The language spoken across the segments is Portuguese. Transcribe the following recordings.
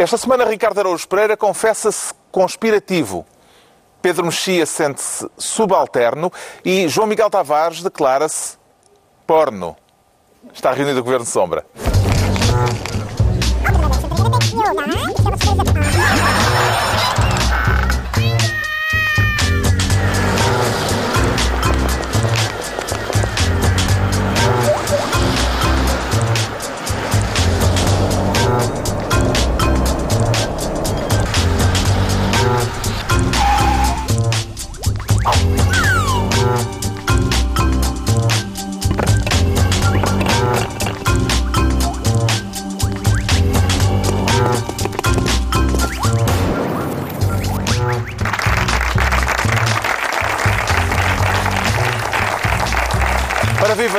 Esta semana, Ricardo Araújo Pereira confessa-se conspirativo. Pedro Mexia sente-se subalterno e João Miguel Tavares declara-se porno. Está reunido o Governo Sombra.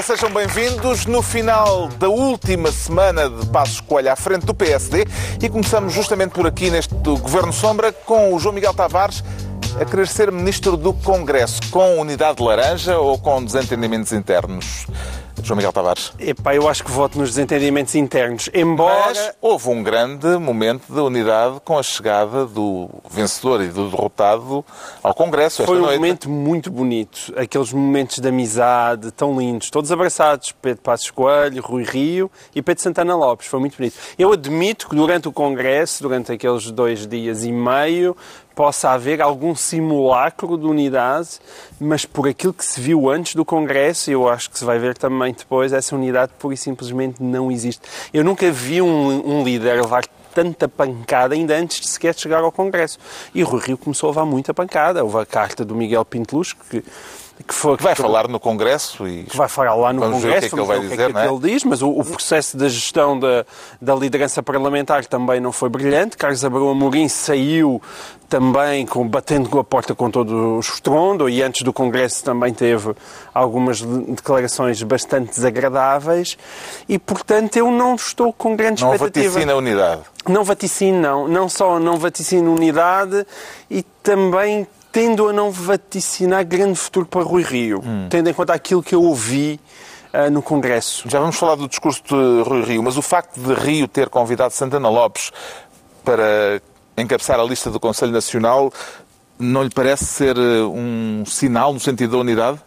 Sejam bem-vindos no final da última semana de Passos Coelho à frente do PSD e começamos justamente por aqui neste Governo Sombra com o João Miguel Tavares a querer ser Ministro do Congresso com unidade laranja ou com desentendimentos internos. João Miguel Tavares. Epá, eu acho que voto nos desentendimentos internos. Embora. Mas houve um grande momento de unidade com a chegada do vencedor e do derrotado ao Congresso. Foi um noite. momento muito bonito. Aqueles momentos de amizade tão lindos, todos abraçados. Pedro Passos Coelho, Rui Rio e Pedro Santana Lopes. Foi muito bonito. Eu admito que durante o Congresso, durante aqueles dois dias e meio, possa haver algum simulacro de unidade, mas por aquilo que se viu antes do Congresso, e eu acho que se vai ver também depois, essa unidade pura e simplesmente não existe. Eu nunca vi um, um líder levar tanta pancada ainda antes de sequer chegar ao Congresso. E o Rui Rio começou a levar muita pancada. Houve a carta do Miguel Pintelus, que, que foi... Que vai falar no Congresso e que vai falar lá no Vamos ver Congresso, o que é que ele vai ver dizer, o que é que não é? ele diz, mas o, o processo da gestão da, da liderança parlamentar também não foi brilhante. Carlos Abreu Amorim saiu também com, batendo com a porta com todo o estrondo e antes do Congresso também teve algumas de- declarações bastante desagradáveis e, portanto, eu não estou com grande não expectativa. vaticina a unidade. Não vaticino, não. Não só não vaticino unidade e também tendo a não vaticinar grande futuro para Rui Rio, Hum. tendo em conta aquilo que eu ouvi ah, no Congresso. Já vamos falar do discurso de Rui Rio, mas o facto de Rio ter convidado Santana Lopes para encabeçar a lista do Conselho Nacional não lhe parece ser eh, um sinal no sentido da unidade?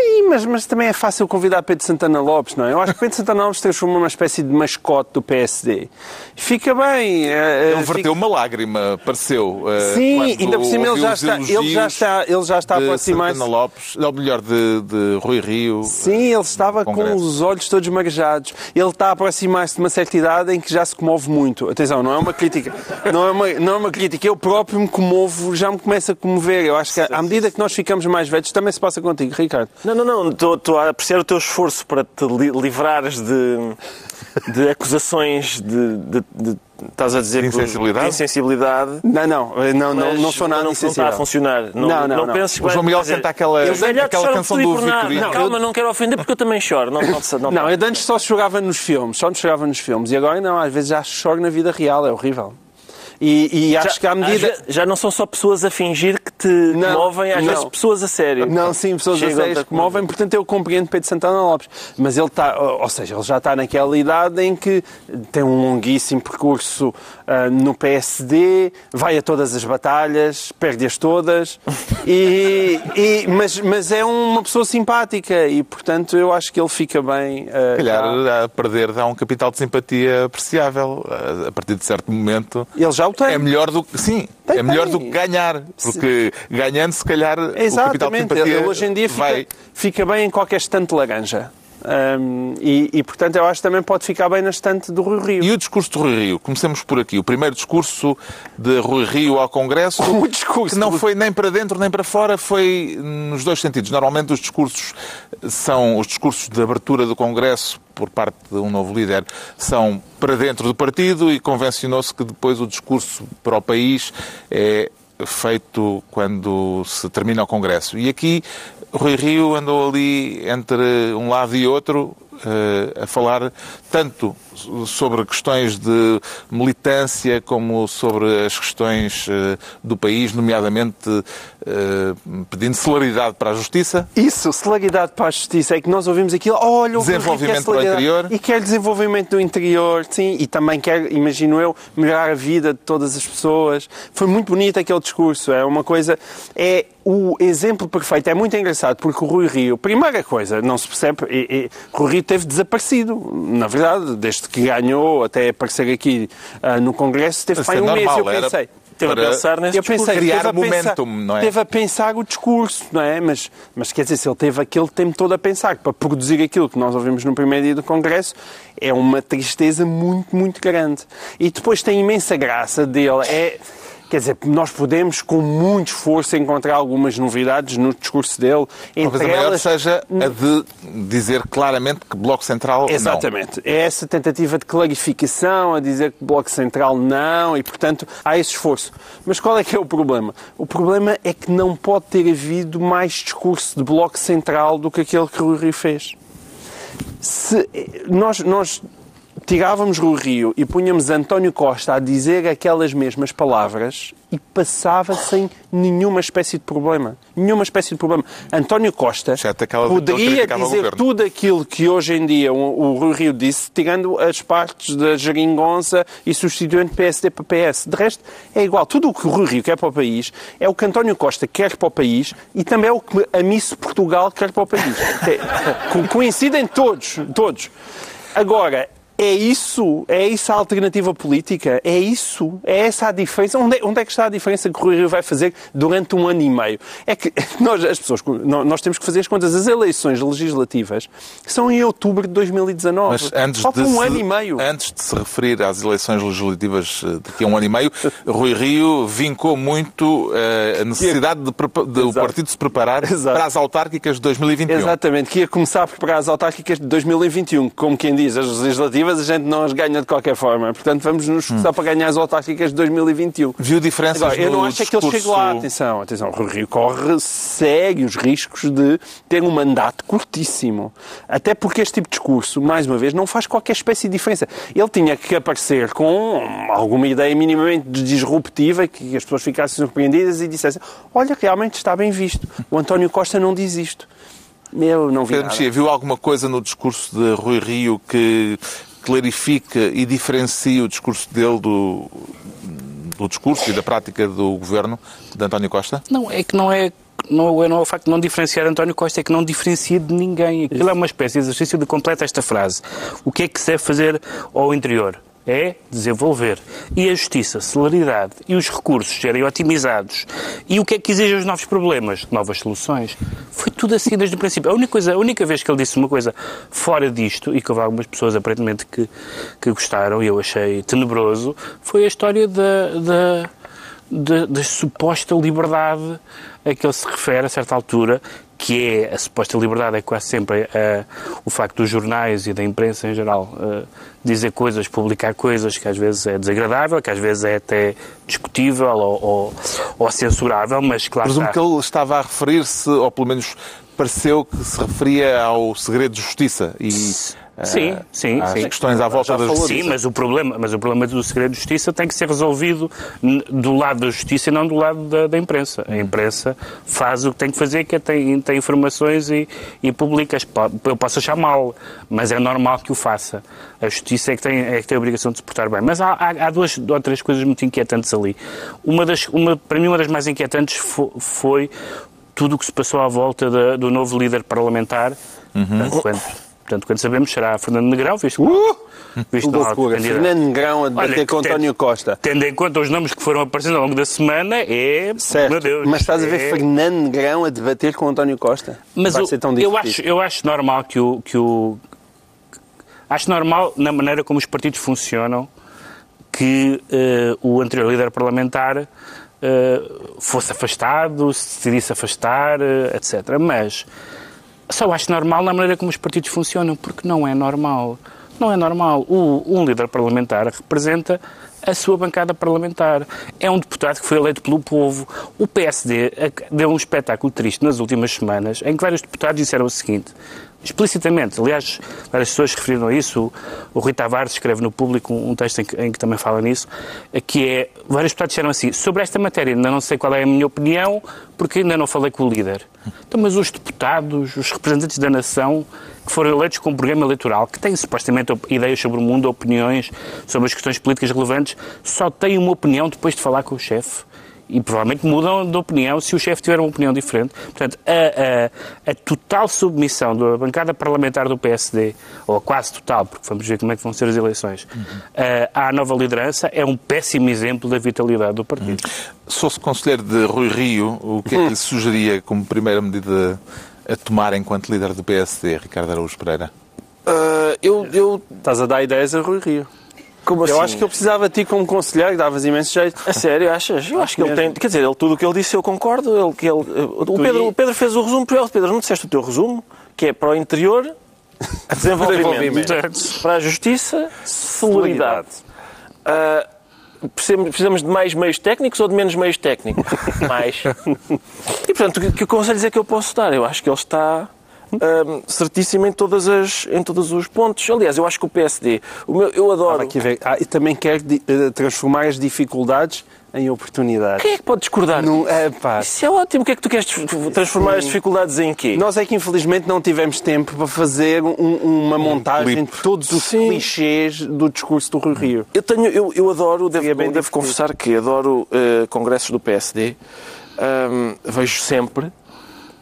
Sim, mas, mas também é fácil convidar Pedro Santana Lopes, não é? Eu acho que Pedro Santana Lopes transformou numa espécie de mascote do PSD. Fica bem. eh, Ele fica- verteu uma lágrima, pareceu. eh, Sim, ainda por cima ele já está, ele já está, ele já está a de aproximar-se. Santana Lopes, ou melhor, de, de Rui Rio. Sim, ele estava com os olhos todos marejados. Ele está a aproximar-se de uma certa idade em que já se comove muito. Atenção, não é uma crítica. Não é uma, não é uma crítica. Eu próprio me comovo, já me começo a comover. Eu acho que à medida que nós ficamos mais velhos, também se passa contigo, Ricardo. Não, não, não. Estou estou a apreciar o teu esforço para te li- livrares de, de acusações de, de- de- Estás a dizer insensibilidade? de insensibilidade. Não, não, não, não, mas não sou nada não, não está a funcionar. Não, Não, não, não. penses que O vai- João Miguel senta aquela, aquela canção por do nada. Vitorino. Não, calma, não quero ofender porque eu também choro. Não, não, não, Não, eu de antes só chorava nos filmes, só nos chorava nos filmes. E agora não, às vezes já choro na vida real, é horrível. E, e acho que à medida... Já, já não são só pessoas a fingir que te Não, movem, às não. vezes pessoas a sério. Não, sim, pessoas a Chegam a- que movem, portanto eu compreendo Pedro Santana Lopes. Mas ele está, ou seja, ele já está naquela idade em que tem um longuíssimo percurso ah, no PSD, vai a todas as batalhas, perde-as todas, e, e- mas, mas é uma pessoa simpática e, portanto, eu acho que ele fica bem. ah, Se calhar a perder dá um capital de simpatia apreciável. A a partir de certo momento Ele já o tem. é melhor do que. Sim, Tem, é melhor tem. do que ganhar. Porque ganhando, se calhar, o capital de Exatamente, simpatia ele hoje em dia fica, vai. fica bem em qualquer estante de laranja. Hum, e, e, portanto, eu acho que também pode ficar bem na estante do Rui Rio. E o discurso de Rui Rio? Comecemos por aqui. O primeiro discurso de Rui Rio ao Congresso, O discurso que não do- foi nem para dentro nem para fora, foi nos dois sentidos. Normalmente os discursos são os discursos de abertura do Congresso por parte de um novo líder são para dentro do partido e convencionou-se que depois o discurso para o país é feito quando se termina o Congresso. E aqui Rui Rio andou ali entre um lado e outro, a falar tanto sobre questões de militância como sobre as questões do país, nomeadamente pedindo celeridade para a justiça. Isso, celeridade para a justiça. É que nós ouvimos aquilo, olha, o desenvolvimento para o interior. E quer desenvolvimento do interior, sim, e também quer, imagino eu, melhorar a vida de todas as pessoas. Foi muito bonito aquele discurso, é uma coisa, é o exemplo perfeito. É muito engraçado porque o Rui Rio, primeira coisa, não se percebe, e, e, Rui Rio teve desaparecido. Na verdade, desde que ganhou até aparecer aqui uh, no Congresso, teve para um mês. Eu pensei, Teve para a pensar nesse eu pensei, criar teve momentum, pensar, não é? Teve a pensar o discurso, não é? Mas, mas quer dizer, se ele teve aquele tempo todo a pensar para produzir aquilo que nós ouvimos no primeiro dia do Congresso, é uma tristeza muito, muito grande. E depois tem imensa graça dele. É Quer dizer, nós podemos, com muito esforço, encontrar algumas novidades no discurso dele. Entre Talvez a elas, seja a de dizer claramente que Bloco Central Exatamente. não. É essa tentativa de clarificação, a dizer que Bloco Central não, e, portanto, há esse esforço. Mas qual é que é o problema? O problema é que não pode ter havido mais discurso de Bloco Central do que aquele que o Rui fez. Se nós, nós tirávamos o Rio e punhamos António Costa a dizer aquelas mesmas palavras e passava sem nenhuma espécie de problema. Nenhuma espécie de problema. António Costa poderia dizer tudo aquilo que hoje em dia o, o Rio disse, tirando as partes da geringonça e substituindo PSD para PS. De resto, é igual. Tudo o que o Rio quer para o país é o que António Costa quer para o país e também é o que a Miss Portugal quer para o país. É, coincidem todos, todos. Agora, é isso, é isso a alternativa política, é isso, é essa a diferença. Onde é, onde é que está a diferença que o Rio vai fazer durante um ano e meio? É que nós, as pessoas, nós temos que fazer as contas. As eleições legislativas são em outubro de 2019. Mas antes Falta um se, ano e meio. Antes de se referir às eleições legislativas eh, daqui a um ano e meio, Rui Rio vincou muito uh, a necessidade de, de o partido se preparar Exato. para as autárquicas de 2021. Exatamente, que ia começar a preparar as autárquicas de 2021, como quem diz, as legislativas a gente não as ganha de qualquer forma. Portanto, vamos nos esforçar hum. para ganhar as autárquicas de 2021. Viu diferenças Agora, Eu não acho discurso... que ele chegue lá. Atenção, atenção. O Rio corre sérios riscos de ter um mandato curtíssimo. Até porque este tipo de discurso, mais uma vez, não faz qualquer espécie de diferença. Ele tinha que aparecer com alguma ideia minimamente disruptiva que as pessoas ficassem surpreendidas e dissessem olha, realmente está bem visto. O António Costa não diz isto. Eu não vi Pedro Mexia, viu alguma coisa no discurso de Rui Rio que clarifica e diferencia o discurso dele do, do discurso e da prática do governo de António Costa? Não, é que não é não, não é o facto de não diferenciar António Costa, é que não diferencia de ninguém. Aquilo é uma espécie de exercício de completa esta frase. O que é que se deve fazer ao interior? É desenvolver. E a justiça, celeridade e os recursos serem otimizados. E o que é que exige os novos problemas? Novas soluções. Foi tudo assim desde o princípio. A única, coisa, a única vez que ele disse uma coisa fora disto, e que houve algumas pessoas aparentemente que, que gostaram, e eu achei tenebroso, foi a história da, da, da, da suposta liberdade a que ele se refere a certa altura, que é a suposta liberdade, é quase sempre uh, o facto dos jornais e da imprensa em geral uh, dizer coisas, publicar coisas que às vezes é desagradável, que às vezes é até discutível ou, ou, ou censurável, mas claro Presumo está... que ele estava a referir-se, ou pelo menos pareceu que se referia ao segredo de justiça e Sim, sim. Há sim. questões à volta da justiça. Sim, mas o, problema, mas o problema do segredo de justiça tem que ser resolvido do lado da justiça e não do lado da, da imprensa. A imprensa faz o que tem que fazer, que é tem, tem informações e, e publica. Eu posso achar mal, mas é normal que o faça. A justiça é que tem, é que tem a obrigação de se portar bem. Mas há, há, há duas ou três coisas muito inquietantes ali. Uma das, uma, para mim, uma das mais inquietantes foi, foi tudo o que se passou à volta da, do novo líder parlamentar, uhum. quando, Portanto, quando sabemos, será Fernando Negrão, visto, uh! visto loucura. Fernando Negrão a debater Olha, com António Costa. Tendo em conta os nomes que foram aparecendo ao longo da semana, é... Certo, meu Deus, mas estás a ver é... Fernando Negrão a debater com António Costa? Mas Vai o, ser tão eu, acho, eu acho normal que o, que o... Acho normal, na maneira como os partidos funcionam, que uh, o anterior líder parlamentar uh, fosse afastado, se decidisse afastar, uh, etc. Mas só acho normal na maneira como os partidos funcionam, porque não é normal. Não é normal. O, um líder parlamentar representa a sua bancada parlamentar. É um deputado que foi eleito pelo povo. O PSD deu um espetáculo triste nas últimas semanas, em que vários deputados disseram o seguinte: explicitamente. Aliás, várias pessoas referiram a isso. O, Rui Tavares escreve no público um, um texto em que, em que, também fala nisso, que é, vários deputados disseram assim, sobre esta matéria ainda não sei qual é a minha opinião, porque ainda não falei com o líder. Então, mas os deputados, os representantes da nação, que foram eleitos com um programa eleitoral, que têm supostamente ideias sobre o mundo, opiniões sobre as questões políticas relevantes, só têm uma opinião depois de falar com o chefe e provavelmente mudam de opinião se o chefe tiver uma opinião diferente. Portanto, a, a, a, total submissão da bancada parlamentar do PSD, ou quase total, porque vamos ver como é que vão ser as eleições, uhum. à nova liderança é um péssimo exemplo da vitalidade do partido. Uhum. Se fosse conselheiro de Rui Rio, o que é que lhe sugeria como primeira medida a tomar enquanto líder do PSD, Ricardo Araújo Pereira? Uh, eu, eu... Estás a dar ideias a Rui Rio. Como assim? Eu acho que eu precisava de ti como conselheiro, davas imenso jeito. A sério, achas? Eu acho que ele tem. Quer dizer, ele, tudo o que ele disse eu concordo. Ele, que ele, o, Pedro, o Pedro fez o resumo para ele. Pedro, não disseste o teu resumo? Que é para o interior, desenvolvimento. para a justiça, celeridade. Uh, precisamos de mais meios técnicos ou de menos meios técnicos? mais. E portanto, que, que conselhos é que eu posso dar? Eu acho que ele está um, certíssimo em, todas as, em todos os pontos. Aliás, eu acho que o PSD, o meu, eu adoro. Ah, e também quer uh, transformar as dificuldades em oportunidades. Quem é que pode discordar? Não, é, pá. Isso é ótimo. O que é que tu queres transformar Sim. as dificuldades em quê? Nós é que infelizmente não tivemos tempo para fazer um, uma montagem de todos os Sim. clichês do discurso do Rui Rio. Eu, tenho, eu, eu adoro, devo, é devo confessar que adoro uh, congressos do PSD. Um, vejo sempre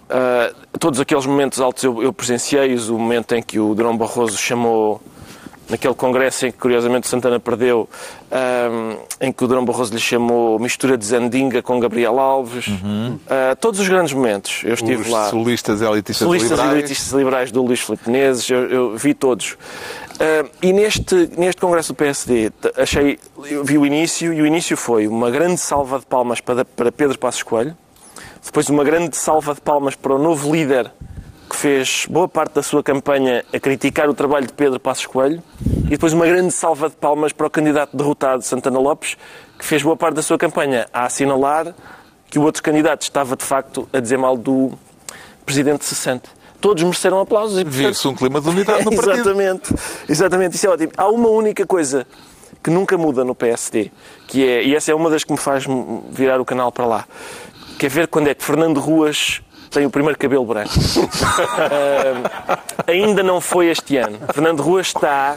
Uh, todos aqueles momentos altos eu, eu presenciei-os, o momento em que o Durão Barroso chamou, naquele congresso em que curiosamente Santana perdeu, uh, em que o Durão Barroso lhe chamou mistura de Zandinga com Gabriel Alves, uhum. uh, todos os grandes momentos. Eu estive os lá. Solistas elitistas solistas liberais. elitistas liberais do Luís Filipe Menezes, eu, eu vi todos. e neste, neste congresso do PSD, achei, eu vi o início, e o início foi uma grande salva de palmas para, para Pedro Passos Coelho, depois, uma grande salva de palmas para o novo líder que fez boa parte da sua campanha a criticar o trabalho de Pedro Passos Coelho. E depois, uma grande salva de palmas para o candidato derrotado, Santana Lopes, que fez boa parte da sua campanha a assinalar que o outro candidato estava, de facto, a dizer mal do presidente cessante. Todos mereceram aplausos. E, Vê-se um clima de unidade no partido. exatamente, exatamente. Isso é ótimo. Há uma única coisa que nunca muda no PSD, que é, e essa é uma das que me faz virar o canal para lá, Quer ver quando é que Fernando Ruas tem o primeiro cabelo branco. uh, ainda não foi este ano. Fernando Ruas está.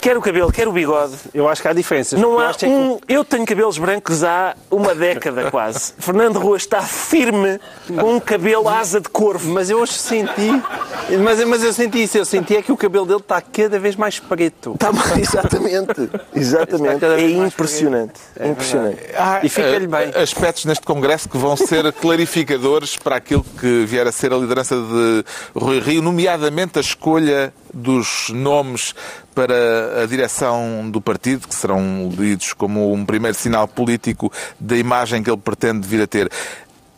Quer o cabelo, quer o bigode. Eu acho que há diferenças. Não há eu, um... eu tenho cabelos brancos há uma década quase. Fernando Ruas está firme com um cabelo asa de corvo. Mas eu hoje senti. Mas, mas eu senti isso. Eu senti é que o cabelo dele está cada vez mais preto. Está exatamente. Exatamente. É impressionante. É impressionante. Ah, e fica-lhe bem. Aspectos neste Congresso que vão ser clarificadores para aquilo que vier a ser a liderança de Rui Rio, nomeadamente a escolha dos nomes para a direção do partido, que serão lidos como um primeiro sinal político da imagem que ele pretende vir a ter.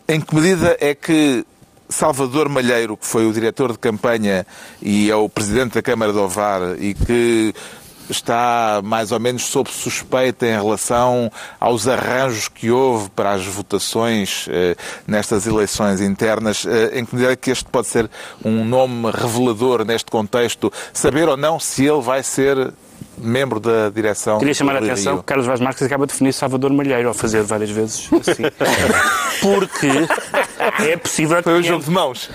Em que medida é que Salvador Malheiro, que foi o diretor de campanha e é o presidente da Câmara de Ovar e que está mais ou menos sob suspeita em relação aos arranjos que houve para as votações eh, nestas eleições internas. Eh, em que medida que este pode ser um nome revelador neste contexto? Saber ou não se ele vai ser membro da direção. Queria chamar a atenção que Carlos Vaz Marques acaba de definir Salvador Malheiro ao fazer várias vezes assim. Porque é possível Foi um jogo de mãos.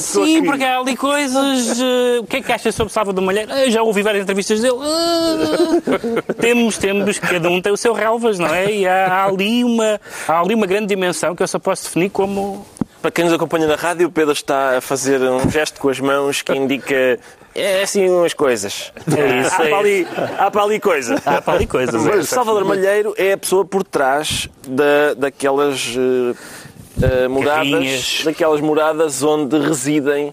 Sim, porque há ali coisas. Uh, o que é que achas sobre Salvador Malheiro? Uh, já ouvi várias entrevistas dele. Uh, temos, temos, cada um tem o seu relvas, não é? E há, ali uma, há ali uma grande dimensão que eu só posso definir como para quem nos acompanha na rádio, o Pedro está a fazer um gesto com as mãos que indica é assim umas coisas. É isso, há, é para ali, há para ali coisa. Há para ali coisa. Mas Salvador Malheiro é a pessoa por trás da, daquelas uh, uh, moradas, daquelas moradas onde residem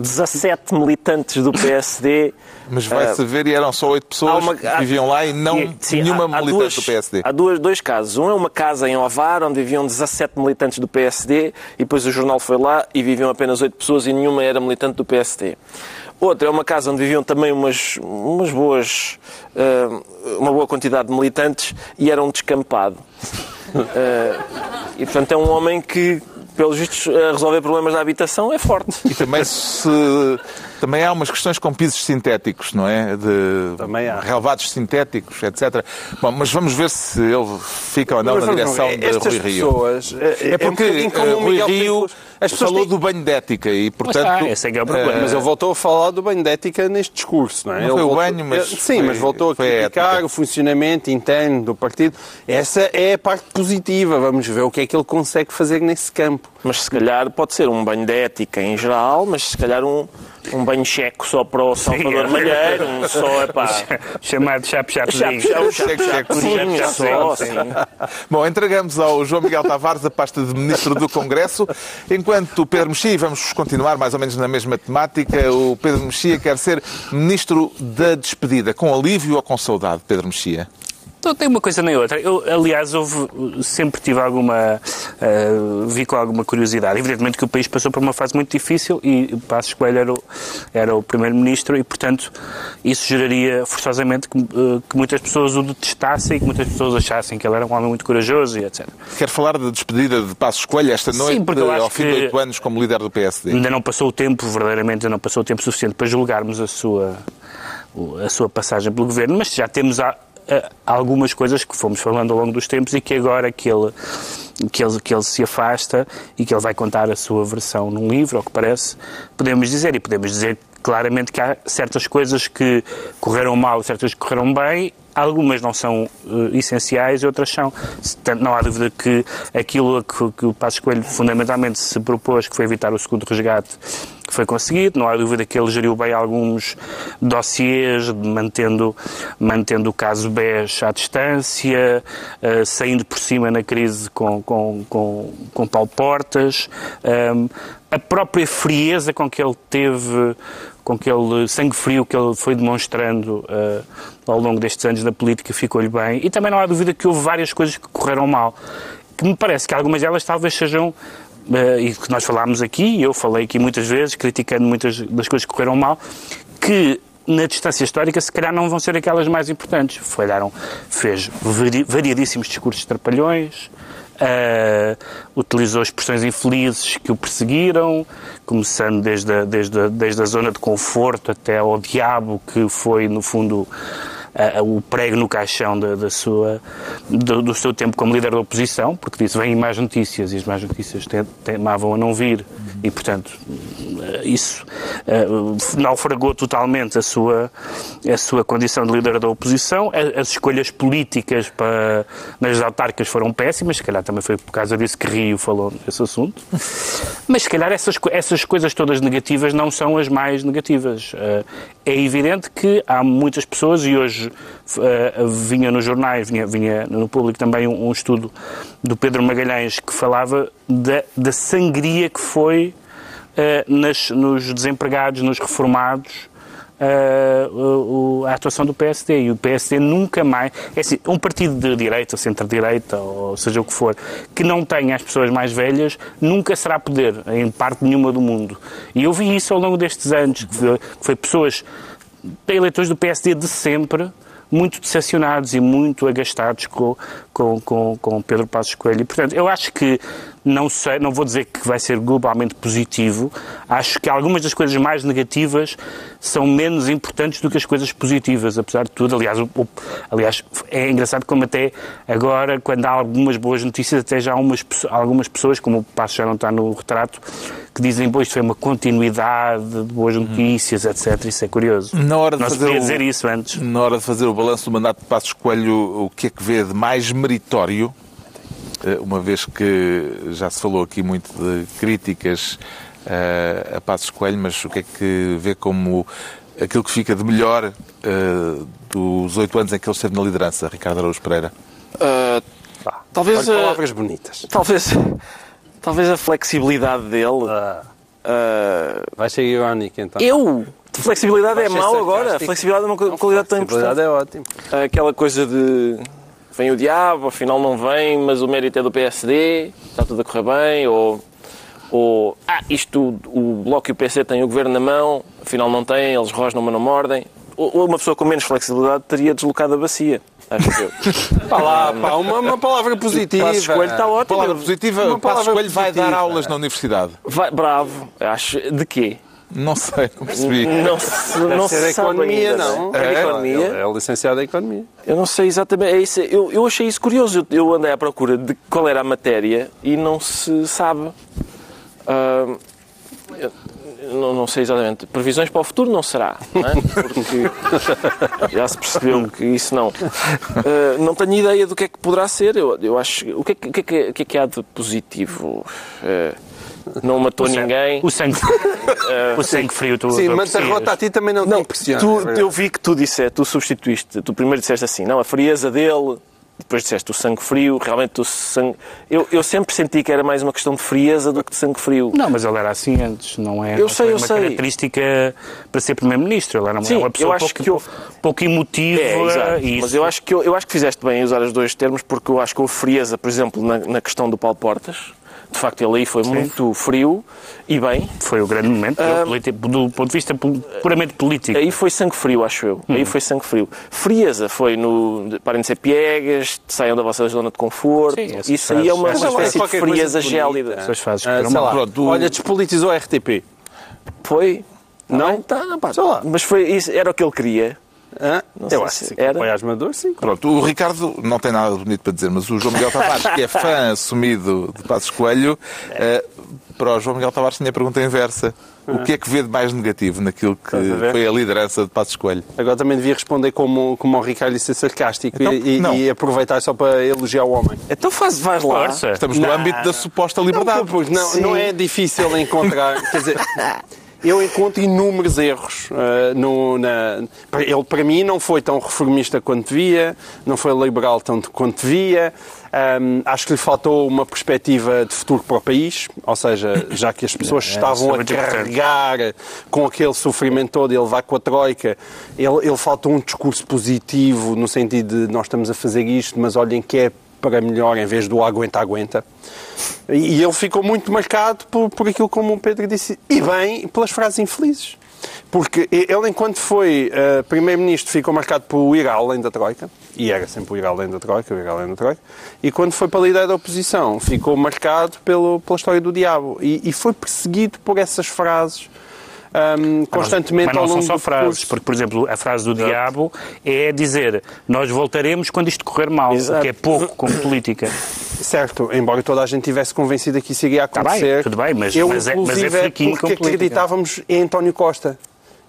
17 militantes do PSD. Mas vai-se uh, ver, e eram só oito pessoas uma, que viviam lá e não sim, nenhuma há, há militante duas, do PSD. Há duas, dois casos. Um é uma casa em Ovar, onde viviam 17 militantes do PSD, e depois o jornal foi lá e viviam apenas oito pessoas e nenhuma era militante do PSD. Outra é uma casa onde viviam também umas, umas boas, uh, uma boa quantidade de militantes e era um descampado. Uh, e, portanto, é um homem que pelos vistos, a resolver problemas da habitação é forte. E também se também há umas questões com pisos sintéticos, não é? De Também há. relevados sintéticos, etc. Bom, mas vamos ver se ele fica ou não Mas na direção de estas Rui Rio. pessoas, é, É porque um bocadinho como eh, o Rui Miguel Rio Pinto. As pessoas falou têm- do banho de ética e, portanto... Ah, esse é que é o problema. eh, Mas ele voltou a falar do banho de ética neste discurso, não é? Não Ele foi o voltou- banho, mas Sim, foi- mas voltou a criticar o funcionamento interno do partido. Essa é a parte positiva. Vamos ver o que é que ele consegue fazer nesse campo. Mas se calhar pode ser um banho de ética em geral, mas se calhar um, um banho checo só para o Salvador é. Malheiro, um só, epá... Chamado chap-chapzinho. Chapo, chapo. Bom, entregamos ao João Miguel Tavares a pasta de Ministro do Congresso, enquanto o Pedro Mexia, vamos continuar mais ou menos na mesma temática, o Pedro Mexia quer ser Ministro da Despedida, com alívio ou com saudade, Pedro Mexia? Então, tem uma coisa nem outra. Eu, aliás, houve, sempre tive alguma. Uh, vi com alguma curiosidade. Evidentemente que o país passou por uma fase muito difícil e Passos Coelho era o, era o Primeiro-Ministro e, portanto, isso geraria forçosamente que, uh, que muitas pessoas o detestassem e que muitas pessoas achassem que ele era um homem muito corajoso e etc. Quer falar da despedida de Passos Coelho esta noite, porque eu acho ao fim de oito anos como líder do PSD? Ainda não passou o tempo, verdadeiramente, ainda não passou o tempo suficiente para julgarmos a sua, a sua passagem pelo governo, mas já temos a- algumas coisas que fomos falando ao longo dos tempos e que agora que ele, que, ele, que ele se afasta e que ele vai contar a sua versão num livro, ao que parece, podemos dizer, e podemos dizer claramente que há certas coisas que correram mal, certas que correram bem, algumas não são eh, essenciais e outras são. Portanto, não há dúvida que aquilo que, que o Passos Coelho fundamentalmente se propôs, que foi evitar o segundo resgate, que foi conseguido. Não há dúvida que ele geriu bem alguns dossiês, mantendo, mantendo o caso BES à distância, eh, saindo por cima na crise com, com, com, com Paulo Portas. Ehm, a própria frieza com que ele teve, com aquele sangue frio que ele foi demonstrando eh, ao longo destes anos na política ficou-lhe bem. E também não há dúvida que houve várias coisas que correram mal. Que me parece que algumas delas talvez sejam, e que nós falámos aqui, eu falei aqui muitas vezes, criticando muitas das coisas que correram mal, que na distância histórica se calhar não vão ser aquelas mais importantes. Falharam, fez vari- variadíssimos discursos trapalhões, Uh, utilizou expressões infelizes que o perseguiram, começando desde a, desde, a, desde a zona de conforto até ao diabo, que foi, no fundo, uh, o prego no caixão da, da sua, do, do, seu tempo como líder da oposição, porque disse vêm mais notícias e as más notícias temavam a não vir, e, portanto, uh, isso naufragou totalmente a sua, a sua condição de líder da oposição. As escolhas políticas para, nas autárquicas foram péssimas, se calhar também foi por causa disso que Rio falou nesse assunto. Mas se calhar essas, essas coisas todas negativas não são as mais negativas. É evidente que há muitas pessoas, e hoje uh, vinha nos jornais, vinha, vinha no público também um, um, estudo do Pedro Magalhães que falava da, da sangria que foi uh, nas, nos desempregados, nos reformados, Uh, a atuação do PSD. E o PSD nunca mais. É assim, um partido de direita, centro-direita, ou seja o que for, que não tenha as pessoas mais velhas, nunca será poder em parte nenhuma do mundo. E eu vi isso ao longo destes anos, que foi, que foi pessoas, eleitores do PSD de sempre, muito decepcionados e muito agastados com, com, com, com Pedro Passos Coelho. E, portanto, eu acho que, não sei, não vou dizer que vai ser globalmente positivo, acho que algumas das coisas mais negativas são menos importantes do que as coisas positivas, apesar de tudo. Aliás, o, o, aliás é engraçado como até agora, quando há algumas boas notícias, até já há umas, algumas pessoas, como o Passos já não está no retrato, que dizem, que isto foi uma continuidade de boas notícias, etc. Isso é curioso. Na hora de não se fazer o, dizer isso antes. Na hora de fazer o balanço do mandato de Passos Coelho, o que é que vê de mais meritório, uma vez que já se falou aqui muito de críticas uh, a Passos Coelho, mas o que é que vê como aquilo que fica de melhor uh, dos oito anos em que ele esteve na liderança, Ricardo Araújo Pereira? Uh, talvez Olha, palavras bonitas. Talvez, talvez a flexibilidade dele. Vai ser irónico então. Eu? Flexibilidade Vai é mau agora? Flexibilidade é uma qualidade tão Flexibilidade importante. é ótimo. Aquela coisa de vem o diabo, afinal não vem, mas o mérito é do PSD, está tudo a correr bem, ou, ou ah, isto, o Bloco e o PC têm o governo na mão, afinal não têm, eles rosnam, mas não mordem. Ou uma pessoa com menos flexibilidade teria deslocado a bacia. acho eu. Pá lá, pá, uma, uma palavra positiva. Passos Coelho está ótimo. Palavra positiva, Uma o Passos palavra Coelho vai positiva. dar aulas na universidade. Vai, bravo, acho. De quê? Não sei, não percebi. Não se, não Deve se ser economia, ainda, não. É, É, economia. é licenciado em economia. Eu não sei exatamente. É isso, eu, eu achei isso curioso. Eu, eu andei à procura de qual era a matéria e não se sabe. Ah, eu- não, não sei exatamente. Previsões para o futuro não será, não é? Porque já se percebeu que isso não. Ah, não tenho ideia do que é que poderá ser. Eu, eu acho. O que é que, o que, é que, o que é que há de positivo? Ah, não matou ninguém. O sangue, o sangue frio, tu Sim, tu mas a rota a ti também não, te Não, impressiona. tu, é eu vi que tu disseste, tu substituíste, tu primeiro disseste assim, não, a frieza dele, depois disseste o sangue frio, realmente o sangue. Eu, eu sempre senti que era mais uma questão de frieza do que de sangue frio. Não, mas ele era assim antes, não é? Eu não sei, eu uma sei. característica para ser Primeiro-Ministro. Ele era uma, Sim, uma pessoa eu acho pouco, que eu- pouco emotiva. É, exato. isso- Mas eu acho, que, eu, eu acho que fizeste bem em usar os dois termos, porque eu acho que houve frieza, por exemplo, na, na questão do Paulo Portas. De facto, ele aí foi muito frio e bem. Foi o grande momento Ah, do, do ponto de vista pu- puramente político. Aí foi sangue frio, acho eu. Hum. Aí foi sangue frio. Frieza foi no. Parem de ser piegas, saiam da vossa zona de conforto. Sim, Isso aí é uma, espécie de frieza gélida. Essas fases Ah, foram sei mal. lá, Pronto, o- olha, despolitizou a RTP. Foi? Não? Tá, não, pá. Sei lá. Mas foi, isso, era o que ele queria. Hã? eu acho se era. Maduro, sim. Pronto, o Ricardo não tem nada bonito para dizer, mas o João Miguel Tavares, que é fã assumido de Passos Coelho, eh, para o João Miguel Tavares tinha a pergunta inversa. O que é que vê de mais negativo naquilo que a foi a liderança de Passos Coelho? Agora também devia responder como, como o Ricardo disse, ser sarcástico Então, e, e- e aproveitar só para elogiar o homem. Então faz, vais lá. Força. Estamos no Não. âmbito da suposta liberdade. Não, não, não é difícil encontrar. quer dizer, eu encontro inúmeros erros. ah, no, na, ele, para mim, não foi tão reformista quanto devia, não foi liberal tanto quanto devia. Ahm, acho que lhe faltou uma perspectiva de futuro para o país, ou seja, já que as pessoas estavam isso é a carregar com aquele sofrimento todo ele vai com a Troika, ele, ele faltou um discurso positivo no sentido de nós estamos a fazer isto, mas olhem que é para melhor em vez do aguenta, aguenta. E ele ficou muito marcado por, por aquilo como o Pedro disse, e bem, pelas frases infelizes. Porque ele, enquanto foi eh, Primeiro-Ministro, ficou marcado por ir além da Troika, e era sempre o ir além da Troika, o ir além da Troika, e quando foi para líder da oposição, ficou marcado pelo, pela história do diabo. E, e foi perseguido por essas frases ahm, constantemente Mas não ao longo são só frases, porque, por exemplo, a frase do diabo é dizer nós voltaremos quando isto correr mal, Exato. o que é pouco como política. Certo, embora toda a gente tivesse convencido que isso iria Tá bem, acontecer. tudo bem, mas- eu, mas é- mas é fraquinho porque acreditávamos em António Costa.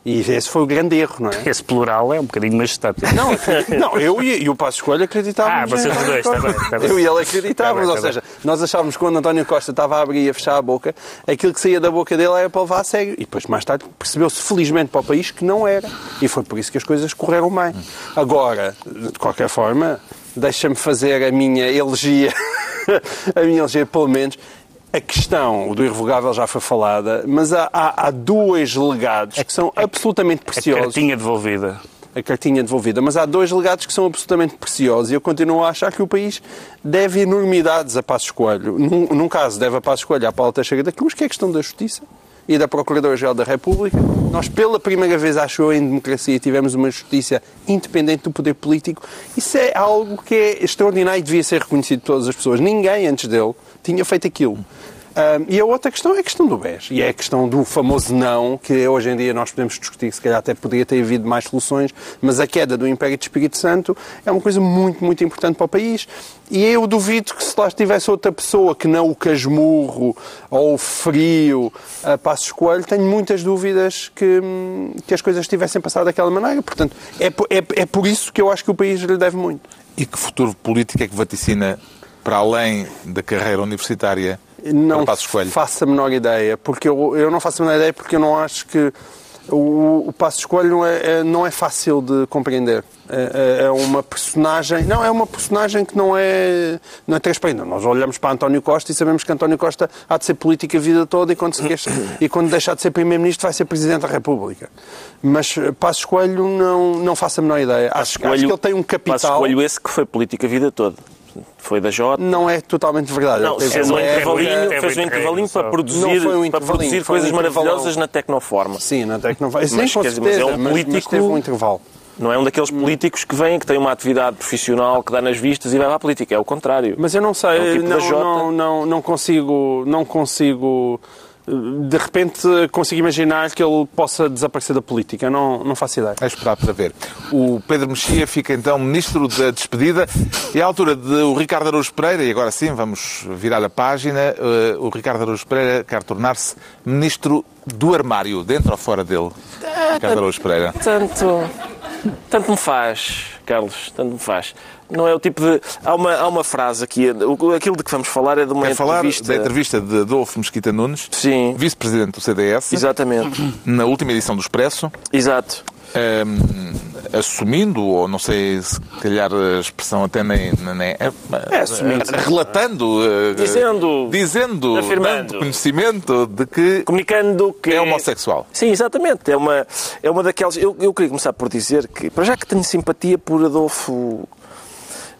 E esse foi o grande erro, não é? Esse plural é um bocadinho majestade. Não, não eu e, e o Passo Escolha acreditávamos. Ah, vocês os dois, tá Costa. bem, tá bem. Eu e ele acreditávamos, Tá bem, ou tá seja, nós achávamos que quando António Costa estava a abrir e a fechar a boca, aquilo que saía da boca dele era para levar a sério. E depois, mais tarde, percebeu-se felizmente para o país que não era. E foi por isso que as coisas correram bem. Agora, de qualquer forma, deixa-me fazer a minha elegia, a minha elegia, pelo menos. A questão do irrevogável já foi falada, mas há, há, há dois legados que são absolutamente A preciosos cartinha devolvida. a cartinha devolvida, mas há dois legados que são absolutamente preciosos e eu continuo a achar que o país deve enormidades a Passos Coelho. Num, num caso, deve a Passos Coelho à Paula Teixeira da Cruz, que é a questão da justiça e da Procuradora-Geral da República. Nós, pela primeira vez, acho eu, em democracia, tivemos uma justiça independente do poder político. Isso é algo que é extraordinário e devia ser reconhecido por todas as pessoas. Ninguém antes dele tinha feito aquilo. Ahm, e a outra questão é a questão do BES. E é a questão do famoso não, que hoje em dia nós podemos discutir, se calhar até poderia ter havido mais soluções, mas a queda do Império de Espírito Santo é uma coisa muito, muito importante para o país. E eu duvido que se lá estivesse outra pessoa que não o Casmurro ou o Frio, a Passos Coelho, tenho muitas dúvidas que, que as coisas tivessem passado daquela maneira. Portanto, é, é, é por isso que eu acho que o país lhe deve muito. E que futuro político é que vaticina para além da carreira universitária Não para Passos Coelho? faço a menor ideia, porque eu, eu não faço a menor ideia porque eu não acho que o, o Passo Escolho não é, é- não é fácil de compreender. É, é- é uma personagem, não, é uma personagem que não é, não é transparente. Nós olhamos para António Costa e sabemos que António Costa há de ser político a vida toda e quando, se queixa- e quando deixar de ser Primeiro-Ministro vai ser Presidente da República. Mas Passo Escolho não, não faço a menor ideia. Acho, acho que ele tem um Passo capital. Coelho esse que foi política a vida toda. Foi da Jota. Não é totalmente verdade. Não, fez um intervalinho, é fez um intervalinho para produzir, um para produzir um coisas intervalão. maravilhosas na Tecnoforma. Sim, na Tecnoforma. Sim, Mas, com dizer, mas certeza, é um mas, mas político- teve um intervalo. Não é um daqueles políticos que vem, que tem uma atividade profissional, que dá nas vistas e vai para a política. É o contrário. Mas eu não É sei, o tipo da não, Jota. não, não, não consigo, não consigo, de repente consigo imaginar que ele possa desaparecer da política. Não, não faço ideia. É esperar para ver. O Pedro Mexia fica então ministro da despedida e à altura de o Ricardo Araújo Pereira, e agora sim vamos virar a página, eh, o Ricardo Araújo Pereira quer tornar-se ministro do armário, dentro ou fora dele? Ricardo Araújo Pereira. Tanto, tanto me faz, Carlos, tanto me faz. Não é o tipo de. Há uma, há uma frase aqui, aquilo de que vamos falar é de uma Quer falar entrevista. da entrevista de Adolfo Mesquita Nunes, vice-presidente do CDS, Exatamente, na última edição do Expresso, exato. ehm, assumindo, ou não sei se calhar a expressão até nem, nem é, assumindo. relatando, eh, Dizendo. dizendo, Afirmando. dando conhecimento de que Comunicando que. é homossexual. Sim, exatamente. É uma, é uma daquelas. Eu, eu queria começar por dizer que, para já que tenho simpatia por Adolfo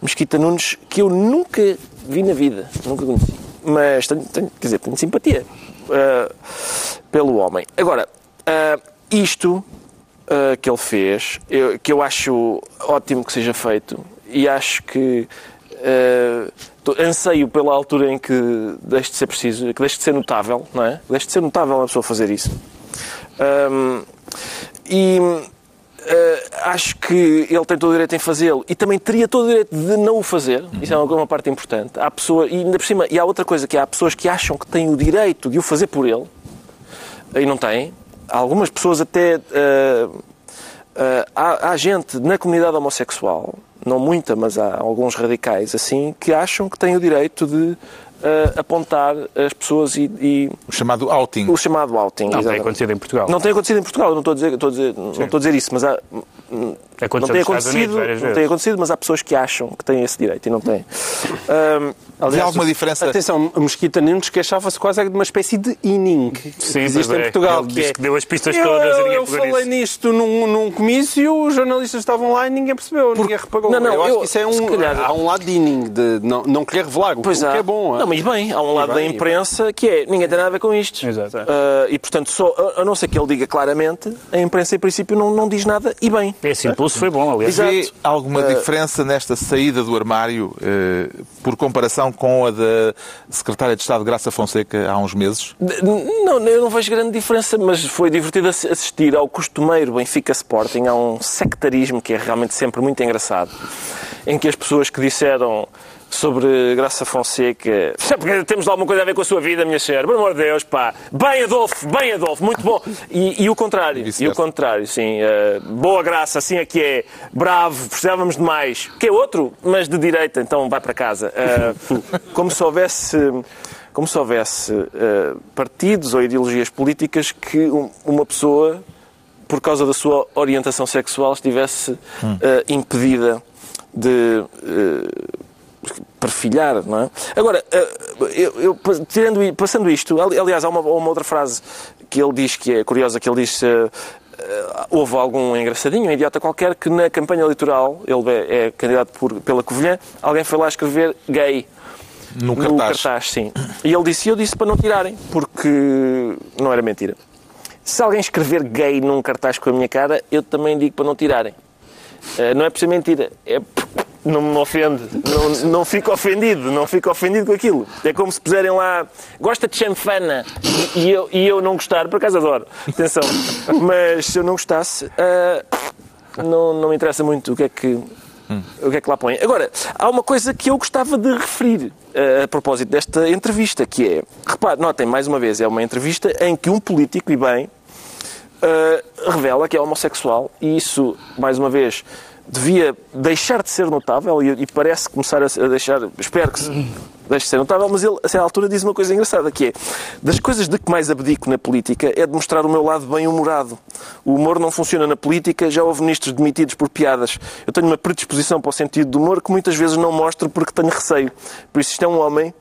Mesquita Nunes, que eu nunca vi na vida, nunca conheci. Mas tenho, tenho- quer dizer, tenho simpatia ah, pelo homem. Agora, ah, isto ah, que ele fez, eu- que eu acho ótimo que seja feito e acho que anseio pela altura em que deixe de ser preciso, que deixe de ser notável, não é? Deixe de ser notável uma pessoa fazer isso. Ahm, e eh, acho que ele tem todo o direito em fazê-lo e também teria todo o direito de não o fazer. Isso é uma, uma parte importante. Há pessoa, e ainda por cima, e há outra coisa que há pessoas que acham que têm o direito de o fazer por ele e não têm. Há algumas pessoas até. eh, eh, há, há gente na comunidade homossexual, não muita, mas há alguns radicais assim, que acham que têm o direito de eh, apontar as pessoas e- e O chamado outing. o chamado outing. Não tem exatamente. acontecido em Portugal. Não tem acontecido em Portugal, eu não estou a dizer, estou a dizer, não estou a dizer isso, mas há, não Aconteceu tem Estados Unidos acontecido, não vezes. tem acontecido, mas há pessoas que acham que têm esse direito e não têm. Ahm, Havia alguma diferença? Atenção, a Mosquita Nunes queixava-se quase de uma espécie de inning que Sim, existe em é. Portugal. Ele disse é- que deu as pistas eu, todas e eu, ninguém eu falei nisto num, num comício, os jornalistas estavam lá e ninguém percebeu, ninguém reparou. Não, não, eu acho eu- que isso é um, calhar- há um lado de inning, de não, não querer revelar, o, Pois o há. que é bom. Não, mas bem, há um lado bem, da imprensa que é ninguém tem nada a ver com isto. Exato. Ah, e portanto, só, a- a não ser que ele diga claramente, a imprensa em princípio não, não diz nada e bem. Esse impulso foi bom, aliás. Vê alguma diferença nesta saída do armário eh, por comparação com a da Secretária de Estado Graça Fonseca há uns meses? Não, eu não vejo grande diferença, mas foi divertido assi- assistir ao costumeiro Benfica Sporting, a um sectarismo que é realmente sempre muito engraçado, em que as pessoas que disseram sobre Graça Fonseca, "Sabe porque temos alguma coisa a ver com a sua vida, minha senhora, pelo amor de Deus, pá, bem Adolfo, bem Adolfo, muito bom. E, e o contrário, e o vice-versa. contrário, sim, eh, boa Graça, assim é que é, bravo, precisávamos de mais, que é outro, mas de direita, então vai para casa. Eh, como se houvesse como se houvesse eh, partidos ou ideologias políticas que um- uma pessoa, por causa da sua orientação sexual, estivesse eh, impedida de eh, perfilhar, não é? Agora, eh, eu, eu, tirando, passando isto, ali- aliás, há uma, uma outra frase que ele diz que é curiosa, que ele diz eh, eh, houve algum engraçadinho, um idiota qualquer, que na campanha eleitoral, ele é, é candidato por, pela Covilhã, alguém foi lá escrever gay No no cartaz. cartaz, sim. E ele disse, e eu disse para não tirarem, porque não era mentira. Se alguém escrever gay num cartaz com a minha cara, eu também digo para não tirarem. Não é por ser mentira, é não me ofende, não, não fico ofendido, não fico ofendido com aquilo. É como se puserem lá, gosta de chanfana, e, eu, e eu não gostar, por acaso adoro, atenção, mas se eu não gostasse, eh, não, não me interessa muito o que é que o que é que lá põe. Agora, há uma coisa que eu gostava de referir eh, a propósito desta entrevista, que é, repare, notem, mais uma vez, é uma entrevista em que um político, e bem, eh, revela que é homossexual e isso, mais uma vez, devia deixar de ser notável e, e parece começar a, a deixar, espero que deixe de ser notável, mas ele, a certa altura, diz uma coisa engraçada, que é, das coisas de que mais abdico na política é de mostrar o meu lado bem-humorado. O humor não funciona na política, já houve ministros demitidos por piadas. Eu tenho uma predisposição para o sentido do humor que muitas vezes não mostro porque tenho receio. Por isso isto é um homem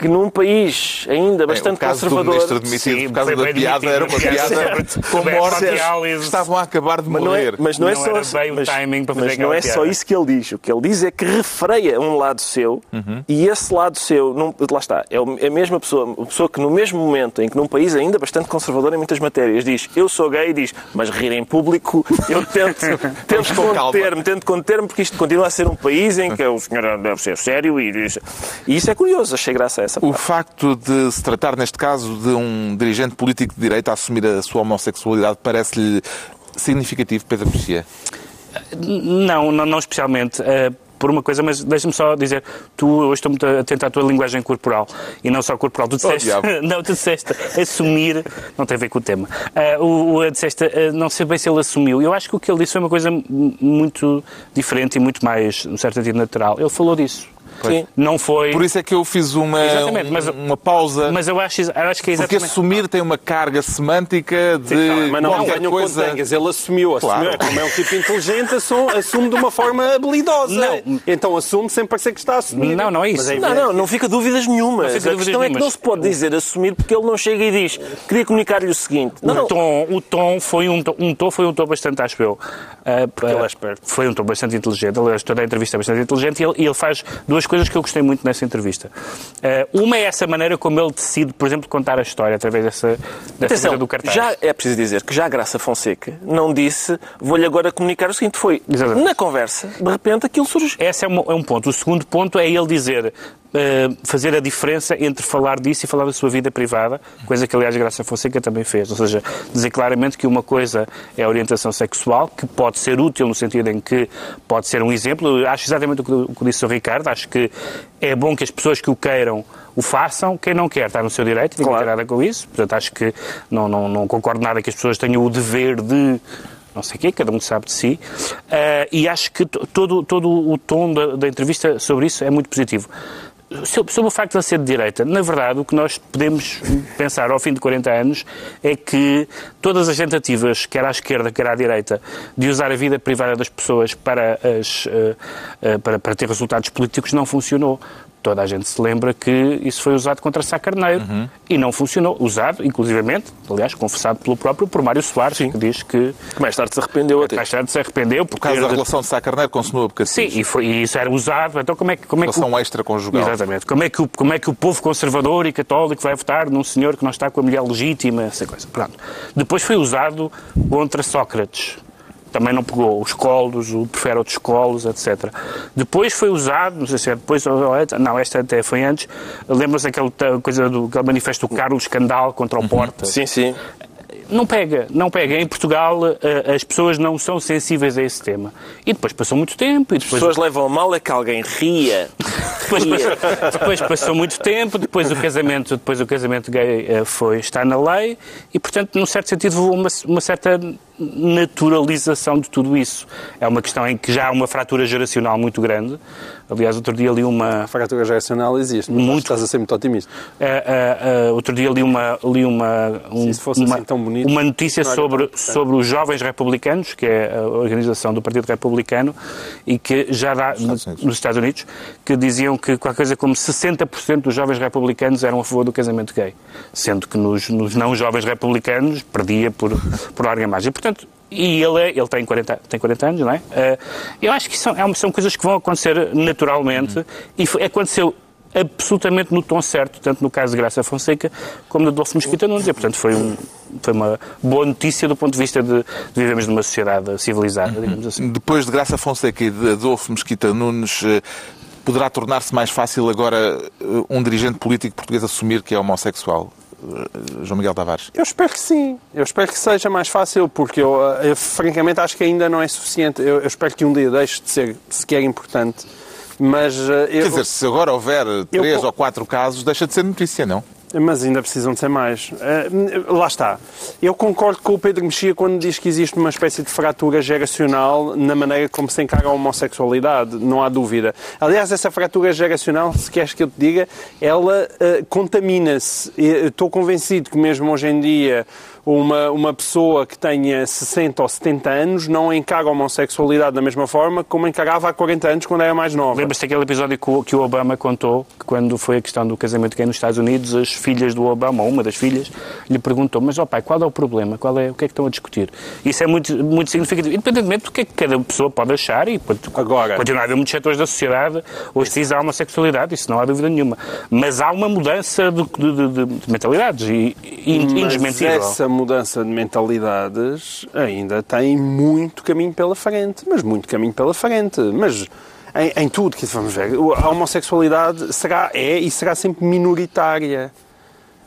que num país ainda bastante o caso conservador. do ministro demitido Sim, por causa da piada demitido, era uma piada piada com Como é mortes que estavam a acabar de Mas não é, morrer. mas não é só, mas, não é só isso que ele diz. O que ele diz é que refreia um lado seu Uhum. e esse lado seu, não, lá está, é é a mesma pessoa, a pessoa que no mesmo momento em que num país ainda bastante conservador em muitas matérias diz eu sou gay e diz mas rir em público eu tento, tento conter-me, tento conter-me porque isto continua a ser um país em que o senhor deve ser sério e, diz- e isso é curioso, achei graça a essa O parte. facto de se tratar, neste caso, de um dirigente político de direita a assumir a sua homossexualidade parece-lhe significativo, Pedro Mexia? Não, não, não especialmente. eh, por uma coisa, mas deixa-me só dizer, tu hoje estou muito atento à tua linguagem corporal e não só corporal. Tu disseste, diabo. não, tu disseste assumir, não tem a ver com o tema. Eh, o, o disseste, eh, não sei bem se ele assumiu. Eu acho que o que ele disse foi uma coisa muito diferente e muito mais, num certo sentido, natural. Ele falou disso. Sim. Não foi. Por isso é que eu fiz uma, Exatamente, mas- uma pausa. Mas eu acho, eu acho que é Porque exatamente. assumir tem uma carga semântica de Mas não qualquer venham coisa. com tangas. Ele assumiu. Claro. assumiu. Como é um tipo inteligente, assume, assume de uma forma habilidosa. Não. Então assume sem parecer que está a assumir. Não, não é isso. Mas Não, não, não fica dúvidas nenhuma. Não fica a dúvidas questão é que nenhumas. não se pode dizer assumir porque ele não chega e diz queria comunicar-lhe o seguinte. Não, o, não, tom, o tom foi um tom, um tom foi um tom bastante, acho eu. ah, ele é ah, esperto. Foi um tom bastante inteligente. Aliás, toda a entrevista é bastante inteligente e ele, e ele faz duas coisas que eu gostei muito nessa entrevista. Ah, uma é essa maneira como ele decide, por exemplo, contar a história através dessa, dessa Atenção, do cartaz. já é preciso dizer que já a Graça Fonseca não disse vou-lhe agora comunicar o seguinte. Foi Exatamente. na conversa, de repente aquilo surge. Esse é um, é um ponto. O segundo ponto é ele dizer, eh, fazer a diferença entre falar disso e falar da sua vida privada, coisa que, aliás, Graça Fonseca também fez. Ou seja, dizer claramente que uma coisa é a orientação sexual, que pode ser útil no sentido em que pode ser um exemplo. Eu acho exatamente o que, o que disse o Ricardo. Acho que é bom que as pessoas que o queiram o façam. Quem não quer está no seu direito, ninguém Claro. tem nada com isso. Portanto, acho que não, não, não concordo nada que as pessoas tenham o dever de não sei o quê, cada um sabe de si. Ah, e acho que to- todo, todo o tom da, da entrevista sobre isso é muito positivo. Sobre, o facto de ele ser de direita, na verdade, o que nós podemos pensar ao fim de 40 anos é que todas as tentativas, quer à esquerda, quer à direita, de usar a vida privada das pessoas para, as, eh, eh, para, para ter resultados políticos não funcionou. Toda a gente se lembra que isso foi usado contra Sá Carneiro e não funcionou. Usado, inclusivamente, aliás, confessado pelo próprio, por Mário Soares, que diz que Que mais tarde se arrependeu até. mais tarde se arrependeu por Por causa da relação de Sá Carneiro com Senua Sim, e, foi, e isso era usado. Então, como é que. Como é que o- Relação extraconjugal. Exatamente. Como é, que o, como é que o povo conservador e católico vai votar num senhor que não está com a mulher legítima, essa coisa. Pronto. Depois foi usado contra Sócrates. Também não pegou os colos, o prefere outros colos, etc. Depois foi usado, não sei se é depois ou antes, não, esta até foi antes, lembra-se aquela coisa do aquele manifesto do Carlos Candal contra o Porta. Sim, sim. Não pega, não pega. Em Portugal eh, as pessoas não são sensíveis a esse tema. E depois passou muito tempo e As depois pessoas levam a mal é que alguém ria. depois, passou, depois passou muito tempo, depois o casamento, depois o casamento gay eh, foi, está na lei e, portanto, num certo sentido, houve uma, uma certa naturalização de tudo isso. É uma questão em que já há uma fratura geracional muito grande. Aliás, outro dia li uma, A fratura geracional existe, mas Muito. estás a ser muito otimista. Uh, uh, uh, outro dia li uma, li uma, um- Se isso fosse uma, assim tão bonito, uma notícia sobre, sobre os jovens republicanos, que é a organização do Partido Republicano, e que já dá Estados Unidos. nos Estados Unidos, que diziam que qualquer coisa como 60% dos jovens republicanos eram a favor do casamento gay, sendo que nos, nos não jovens republicanos perdia por, por larga margem. Portanto, e ele, é- ele tem, 40, tem 40 anos, não é? Uh, eu acho que são, é uma- são coisas que vão acontecer naturalmente e foi- aconteceu absolutamente no tom certo, tanto no caso de Graça Fonseca como de Adolfo Mesquita Nunes. E, portanto, foi, um, foi uma boa notícia do ponto de vista de, de vivermos numa sociedade civilizada, digamos assim. Depois de Graça Fonseca e de Adolfo Mesquita Nunes, eh, poderá tornar-se mais fácil agora eh, um dirigente político português assumir que é homossexual? Eh, João Miguel Tavares. Eu espero que sim. Eu espero que seja mais fácil, porque eu, eu, francamente acho que ainda não é suficiente. Eu, eu espero que um dia deixe de ser sequer importante. Mas, eh, eu, Quer dizer, se agora houver três co- ou quatro casos, deixa de ser notícia, não? mas ainda precisam de ser mais. Eh, lá está. Eu concordo com o Pedro Mexia quando diz que existe uma espécie de fratura geracional na maneira como se encara a homossexualidade. Não há dúvida. Aliás, essa fratura geracional, se queres que eu te diga, ela eh, contamina-se. Estou convencido que mesmo hoje em dia uma, uma pessoa que tenha 60 ou 70 anos não encara a homossexualidade da mesma forma como encarava há 40 anos quando era mais nova. Lembras-te daquele episódio que o, que o Obama contou, que quando foi a questão do casamento gay nos Estados Unidos, as filhas do Obama, ou uma das filhas, lhe perguntou, mas ó pai, qual é o problema? Qual é, o que é que estão a discutir? Isso é muito, muito significativo, independentemente do que é que cada pessoa pode achar e pode Agora- continuar a haver muitos setores da sociedade hostis à homossexualidade, isso não há dúvida nenhuma. Mas há uma mudança de, de- de- de mentalidades e, e indesmentível. essa mudança de mentalidades ainda tem muito caminho pela frente, mas muito caminho pela frente. Mas em, em tudo, que vamos ver, a homossexualidade será, é e será sempre minoritária.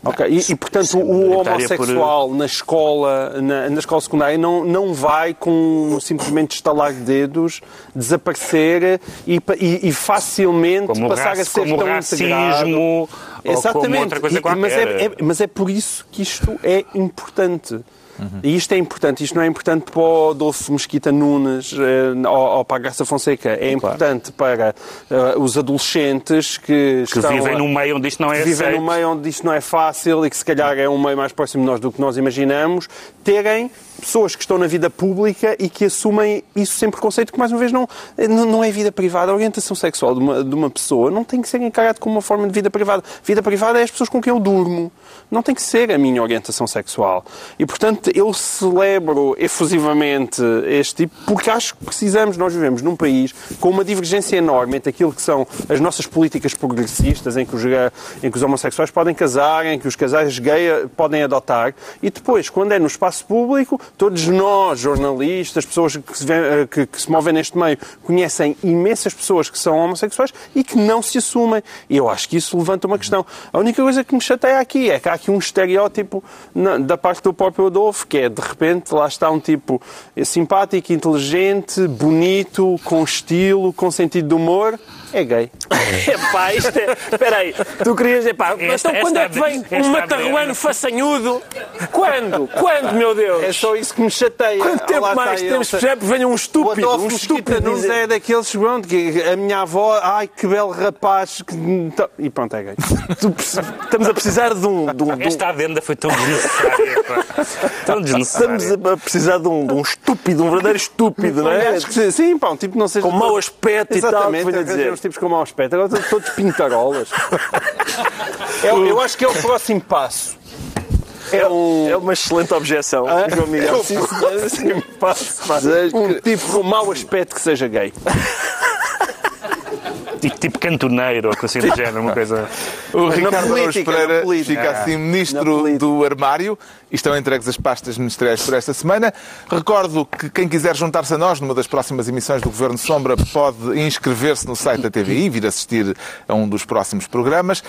Ok, E, e, portanto o minoritária por- homossexual na escola, na, na escola secundária não, não vai com simplesmente estalar de dedos desaparecer e, e- e facilmente Como passar a ser como tão racismo integrado. Exatamente. outra coisa E- mas, é, é- mas é por isso que isto é importante. E isto é importante, isto não é importante para o Adolfo Mesquita Nunes eh, ou, ou para a Graça Fonseca, é importante para eh, os adolescentes que, Que vivem a- num meio onde isto não é que vivem aceito. num meio onde isto não é fácil e que se calhar é um meio mais próximo de nós do que nós imaginamos, terem pessoas que estão na vida pública e que assumem isso sem preconceito, que mais uma vez não, não é vida privada. A orientação sexual de uma, de uma pessoa não tem que ser encarada como uma forma de vida privada. Vida privada é as pessoas com quem eu durmo. Não tem que ser a minha orientação sexual. E, portanto, eu celebro efusivamente este tipo porque acho que precisamos, nós vivemos num país com uma divergência enorme entre aquilo que são as nossas políticas progressistas, em que os, em que os homossexuais podem casar, em que os casais gay eh, podem adotar, e depois, quando é no espaço público, todos nós, jornalistas, pessoas que se, eh, que- que se movem neste meio, conhecem imensas pessoas que são homossexuais e que não se assumem. E eu acho que isso levanta uma questão. A única coisa que me chateia aqui é que há aqui um estereótipo na- da parte do próprio Adolfo, que é, de repente, lá está um tipo simpático, inteligente, bonito, com estilo, com sentido de humor, é gay. Epá, isto é. Espera aí, tu querias. Epá, Esta- então quando é que vem um matarruano façanhudo? Quando? Quando, meu Deus? É só isso que me chateia. Quanto tempo Lá mais temos esperar para venha um estúpido? Um estúpido Nunes dizer- é daqueles, pronto, que a minha avó, ai que belo rapaz, que... e pronto, é gay. Tu perce- Estamos a precisar de um. De um, de um- Esta adenda foi tão desnecessária. Tão desnecessária. Estamos a precisar de um, de um estúpido, um verdadeiro estúpido, não é? Acho que sim, pá, um tipo não seja... Com mau aspecto e tal, que venha dizer. Tipos com mau aspecto. Agora estão todos pintarolas. eu, eu acho que é o próximo passo. É um... É uma excelente objeção, João Miguel. Sim, sim, passo, passo. Um tipo com mau aspecto que seja gay. Tipo, tipo cantoneiro ou coisa assim do género, uma coisa. O Ricardo Araújo política, Pereira política. fica assim ministro do armário e estão entregues as pastas ministeriais por esta semana. Recordo que quem quiser juntar-se a nós numa das próximas emissões do Governo Sombra pode inscrever-se no site da TVI e vir assistir a um dos próximos programas.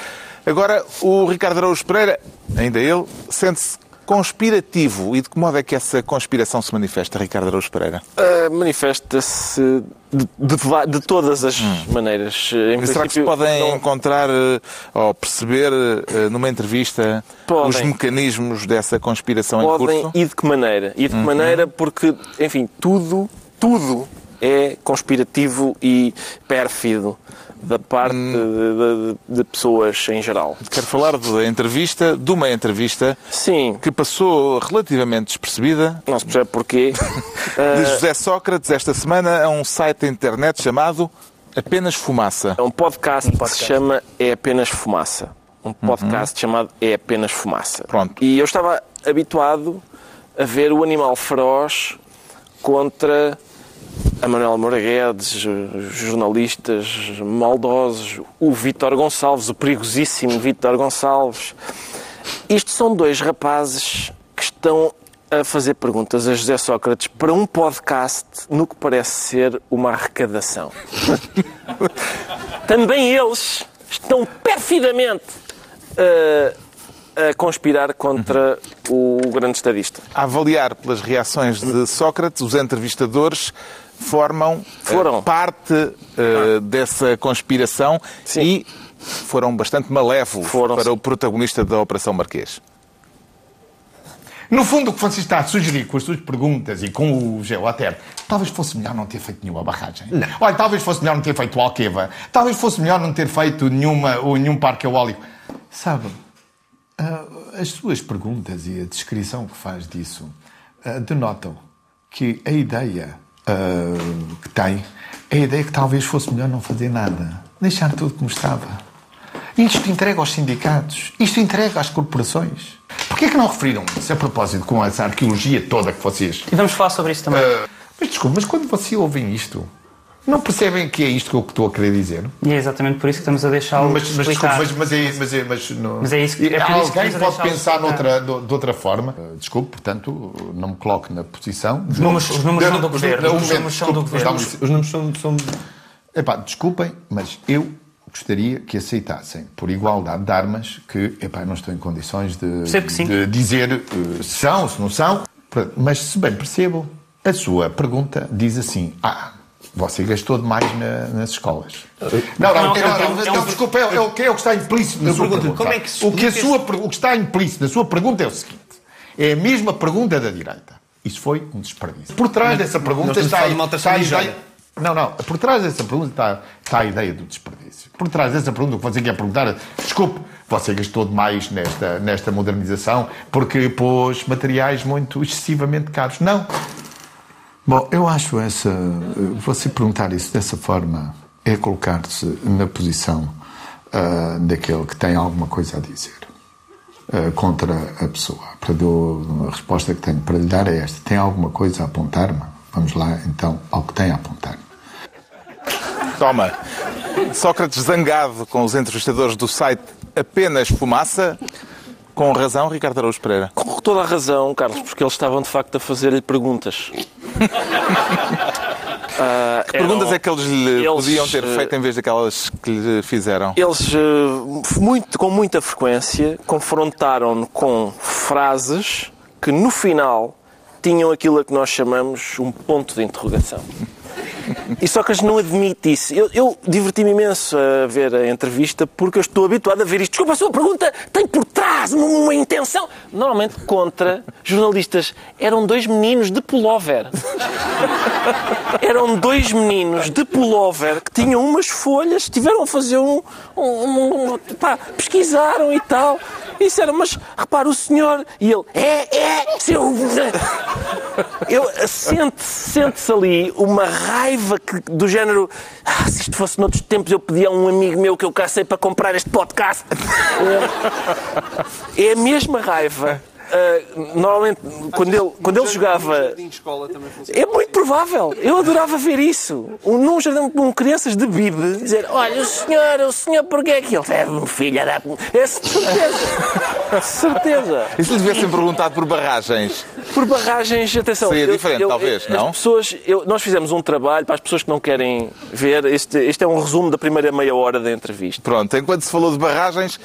Agora, o Ricardo Araújo Pereira, ainda ele, sente-se conspirativo. E de que modo é que essa conspiração se manifesta, Ricardo Araújo Pereira? Ah, Manifesta-se de, de de todas as maneiras. Em Será que se podem não- encontrar eh, ou perceber eh, numa entrevista Podem. os mecanismos dessa conspiração em podem curso? e de que maneira? E de Uhum. que maneira porque, enfim, tudo, tudo é conspirativo e pérfido da parte Hum. de, de- de pessoas em geral. Quero falar da entrevista, de uma entrevista Sim, que passou relativamente despercebida não se percebe porquê. de José Sócrates esta semana a um site da internet chamado Apenas Fumaça. É um podcast, que se chama É Apenas Fumaça. Um podcast chamado É Apenas Fumaça. Pronto. E eu estava habituado a ver o animal feroz contra a Manuel Moura Guedes, os jornalistas maldosos, o Vítor Gonçalves, o perigosíssimo Vítor Gonçalves. Isto são dois rapazes que estão a fazer perguntas a José Sócrates para um podcast no que parece ser uma arrecadação. Também eles estão perfidamente a, a conspirar contra o grande estadista. A avaliar pelas reações de Sócrates, os entrevistadores formam eh, Foram. parte eh, dessa conspiração Sim. e foram bastante malévolos Foram, para o protagonista da Operação Marquês. No fundo, o que você está a sugerir com as suas perguntas e com o Geoter, talvez fosse melhor não ter feito nenhuma barragem. Não. Olha, talvez fosse melhor não ter feito o Alqueva. Talvez fosse melhor não ter feito nenhuma, ou nenhum parque eólico. Sabe, ah, as suas perguntas e a descrição que faz disso uh, denotam que a ideia uh, que tem é a ideia que talvez fosse melhor não fazer nada. Deixar tudo como estava. Isto entrega aos sindicatos. Isto entrega às corporações. Porquê é que não referiram isso a propósito com essa arqueologia toda que vocês... E vamos falar sobre isso também. Uh, mas desculpe, mas quando vocês ouvem isto, não percebem que é isto que eu estou a querer dizer? E é exatamente por isso que estamos a deixá-lo mas, mas, desculpe, mas, mas, é, mas, é, mas, não, mas é isso que, é Alguém que pode pensar noutra, de, de outra forma. Uh, desculpe, portanto, não me coloque na posição... Os números, os números são do governo. Os números são do governo. Os números são... são... Epá, desculpem, mas eu gostaria que aceitassem, por igualdade de armas, que epá, não estou em condições de, de dizer uh, se são, se não são. Mas, se bem percebo, a sua pergunta diz assim: Ah, você gastou demais na, nas escolas. Não, não, não, não, não, desculpa, é, o que, é o que está implícito na sua pergunta. Como é que se o, que a sua, o que está implícito na sua pergunta é o seguinte: é a mesma pergunta da direita. Isso foi um desperdício. Por trás dessa pergunta está, está a ideia. Não, não. Por trás dessa pergunta está, está a ideia do desperdício. Por trás dessa pergunta, o que você quer perguntar é: desculpe, você gastou demais nesta, nesta modernização porque pôs materiais muito excessivamente caros. Não. Bom, eu acho essa. Você perguntar isso dessa forma é colocar-se na posição uh, daquele que tem alguma coisa a dizer uh, contra a pessoa. A resposta que tenho para lhe dar é esta: tem alguma coisa a apontar-me? Vamos lá então ao que tem a apontar. Toma. Sócrates zangado com os entrevistadores do site Apenas Fumaça. Com razão, Ricardo Araújo Pereira? Com toda a razão, Carlos, porque eles estavam de facto a fazer-lhe perguntas. Uh, que perguntas eram, é que eles lhe eles, podiam ter feito em vez daquelas que lhe fizeram? Eles, uh, muito, com muita frequência, confrontaram-no com frases que, no final, tinham aquilo a que nós chamamos um ponto de interrogação. E Sócrates não admite isso. Eu, eu diverti-me imenso a ver a entrevista porque eu estou habituado a ver isto. Desculpa, a sua pergunta tem por trás uma, uma intenção. Normalmente, contra jornalistas, eram dois meninos de pullover. Eram dois meninos de pullover que tinham umas folhas, tiveram a fazer um. um, um, um pá, pesquisaram e tal. E disseram, mas repara o senhor. E ele, é, é, seu. Eu, sente-se sente ali uma raiva que, do género. Ah, se isto fosse noutros tempos, eu pedia a um amigo meu que eu cacei para comprar este podcast. É a mesma raiva Uh, normalmente, quando ele, quando ele jogava. É muito provável. Eu adorava ver isso. Num jardim com crianças de bibe, dizer: Olha, o senhor, o senhor, porquê é que ele é um filho da. É certeza. certeza. E se lhe tivessem perguntado por barragens? Por barragens, atenção. Seria diferente, eu, talvez, não? As pessoas, eu, nós fizemos um trabalho para as pessoas que não querem ver. Este, este é um resumo da primeira meia hora da entrevista. Pronto, enquanto se falou de barragens,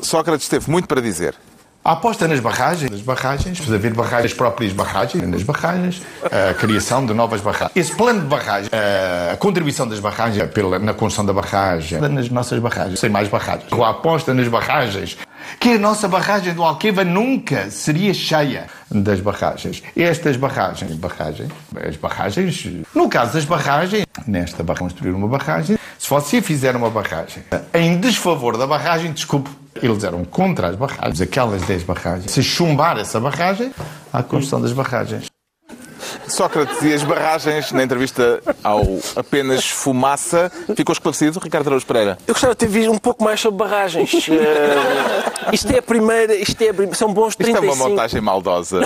Sócrates teve muito para dizer. A aposta nas barragens, nas barragens, precisa haver barragens, as próprias barragens, nas barragens, a criação de novas barragens. Esse plano de barragem, a contribuição das barragens pela, na construção da barragem, nas nossas barragens, sem mais barragens. A aposta nas barragens, que a nossa barragem do Alqueva nunca seria cheia das barragens. Estas barragens, barragens, as barragens, no caso das barragens, nesta barragem, construir uma barragem, se você fizer uma barragem em desfavor da barragem, desculpe, eles eram contra as barragens, aquelas 10 barragens. Se chumbar essa barragem, há a construção das barragens. Sócrates e as barragens, na entrevista ao apenas fumaça, ficou esclarecido, Ricardo Araújo Pereira? Eu gostava de ter visto um pouco mais sobre barragens. Uh, isto é a primeira, isto é a, são bons 35... Isto é uma montagem maldosa.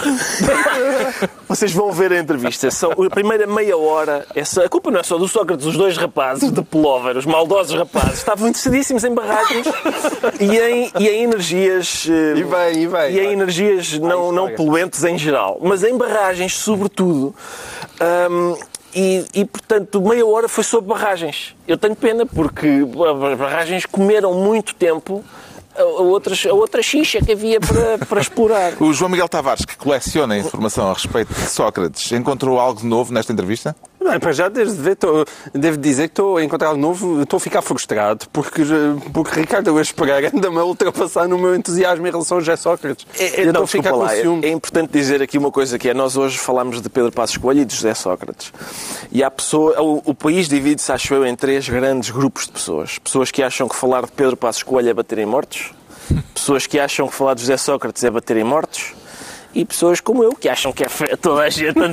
Vocês vão ver a entrevista. São, a primeira meia hora, essa, a culpa não é só do Sócrates, os dois rapazes de pullover, os maldosos rapazes, estavam interessadíssimos em barragens e em, e em energias... Uh, e bem, e bem. E em energias não, não poluentes em geral. Mas em barragens, sobretudo, um, e, e, portanto, meia hora foi sobre barragens. Eu tenho pena porque as barragens comeram muito tempo a, outras, a outra xixa que havia para, para explorar. O João Miguel Tavares, que coleciona informação a respeito de Sócrates, encontrou algo novo nesta entrevista? Não, para já devo, devo dizer que estou a encontrar novo, estou a ficar frustrado, porque, porque Ricardo Luís Pereira anda-me a ultrapassar no meu entusiasmo em relação a José Sócrates. É, é, não, ficar lá, é, é, importante dizer aqui uma coisa que é, nós hoje falamos de Pedro Passos Coelho e de José Sócrates. E há pessoa, o, o país divide-se, acho eu, em três grandes grupos de pessoas. Pessoas que acham que falar de Pedro Passos Coelho é bater em mortos, pessoas que acham que falar de José Sócrates é bater em mortos e pessoas como eu que acham que é fe- toda a gente. Não,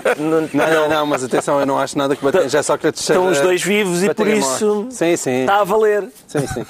Não, não, não, mas atenção, eu não acho nada que bater já Sócrates Estão os dois vivos e por isso. Sim, sim. está a valer. Sim, sim.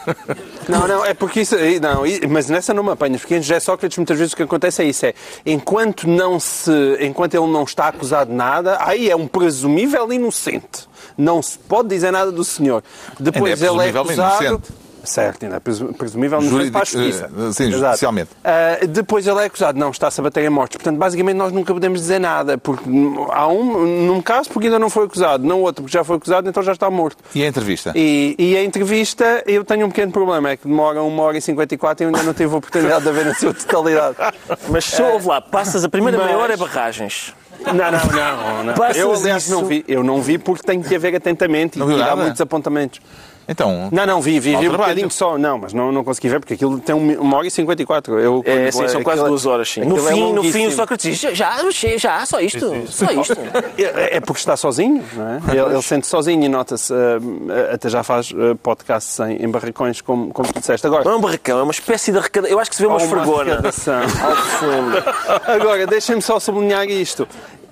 Não, não, é porque isso. Não, i- mas nessa não me apanhas, porque em José Sócrates muitas vezes o que acontece é isso: é enquanto, não se, enquanto ele não está acusado de nada, aí é um presumível inocente. Não se pode dizer nada do senhor. Depois Ainda é ele é acusado. inocente. Certo, ainda é presu- presumível inocente Juridic- para a justiça. eh, sim, Exato. judicialmente. Ah, depois ele é acusado, não, está-se a bater em mortes. Portanto, basicamente nós nunca podemos dizer nada, porque há um, num caso porque ainda não foi acusado, não outro porque já foi acusado, então já está morto. E a entrevista? E, e a entrevista, eu tenho um pequeno problema, é que demora 1 hora e 54 e eu ainda não tive a oportunidade de a ver na sua totalidade. Mas só ouve lá, passas a primeira Mas- meia hora é barragens. Não, não, não. não. Eu, aliás, isso- não vi. Eu não vi porque tenho que a ver atentamente e tirar nada? muitos apontamentos. Então, Não, não, vi, vi, vi um bocadinho só. Não, mas não, não consegui ver porque aquilo tem um- uma hora e 54. Eu, É, sim, são quase aquilo- duas horas, sim. No é fim, no fim, o. Sócrates diz: já, já, já, só isto, só isto. É é porque está sozinho, não é? Ele, ele sente sozinho e nota-se, eh, até já faz eh, podcasts em, em barracões, como, como tu disseste. Agora, Não é um barracão, é uma espécie de arrecadação. Eu acho que se vê uma esfregona arrecadação. ao fundo. Agora, deixem-me só sublinhar isto.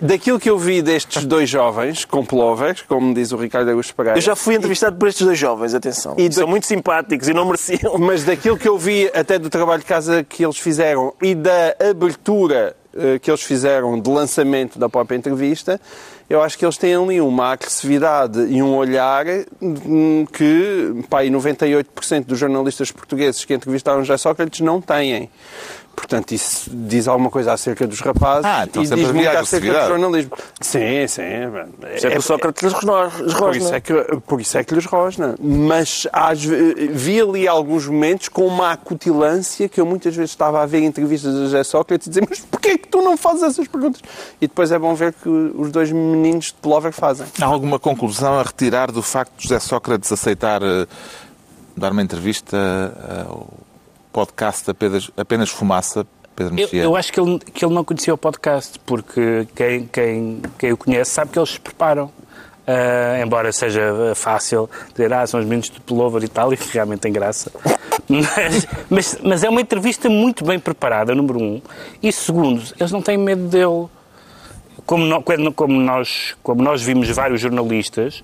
Daquilo que eu vi destes dois jovens, com plovers, como diz o Ricardo Augusto Pereira, Eu já fui entrevistado por estes dois jovens, atenção. E E são da- muito simpáticos e não mereciam. mas daquilo que eu vi até do trabalho de casa que eles fizeram e da abertura eh, que eles fizeram de lançamento da própria entrevista, eu acho que eles têm ali uma agressividade e um olhar hum, que pá, aí 98% dos jornalistas portugueses que entrevistaram José Sócrates não têm. Portanto, isso diz alguma coisa acerca dos rapazes Ah, então e diz muito acerca do jornalismo. Sim, sim. Isso é que o Sócrates lhes rosna- Por isso, é que, por isso é que lhes rosna. Mas às vi ali alguns momentos com uma acutilância que eu muitas vezes estava a ver entrevistas de José Sócrates e dizer mas porquê é que tu não fazes essas perguntas? E depois é bom ver que os dois meninos de Plover fazem. há alguma conclusão a retirar do facto de José Sócrates aceitar eh, dar uma entrevista ao podcast apenas, apenas fumaça, Pedro Eu, Mexia? eu acho que ele, que ele não conhecia o podcast, porque quem, quem, quem o conhece sabe que eles se preparam. Ah, embora seja fácil dizer, ah, são os meninos de pullover e tal, e realmente tem graça. Mas, mas, mas é uma entrevista muito bem preparada, número um. E segundo, eles não têm medo dele. Como, quando- como nós, como nós vimos vários jornalistas,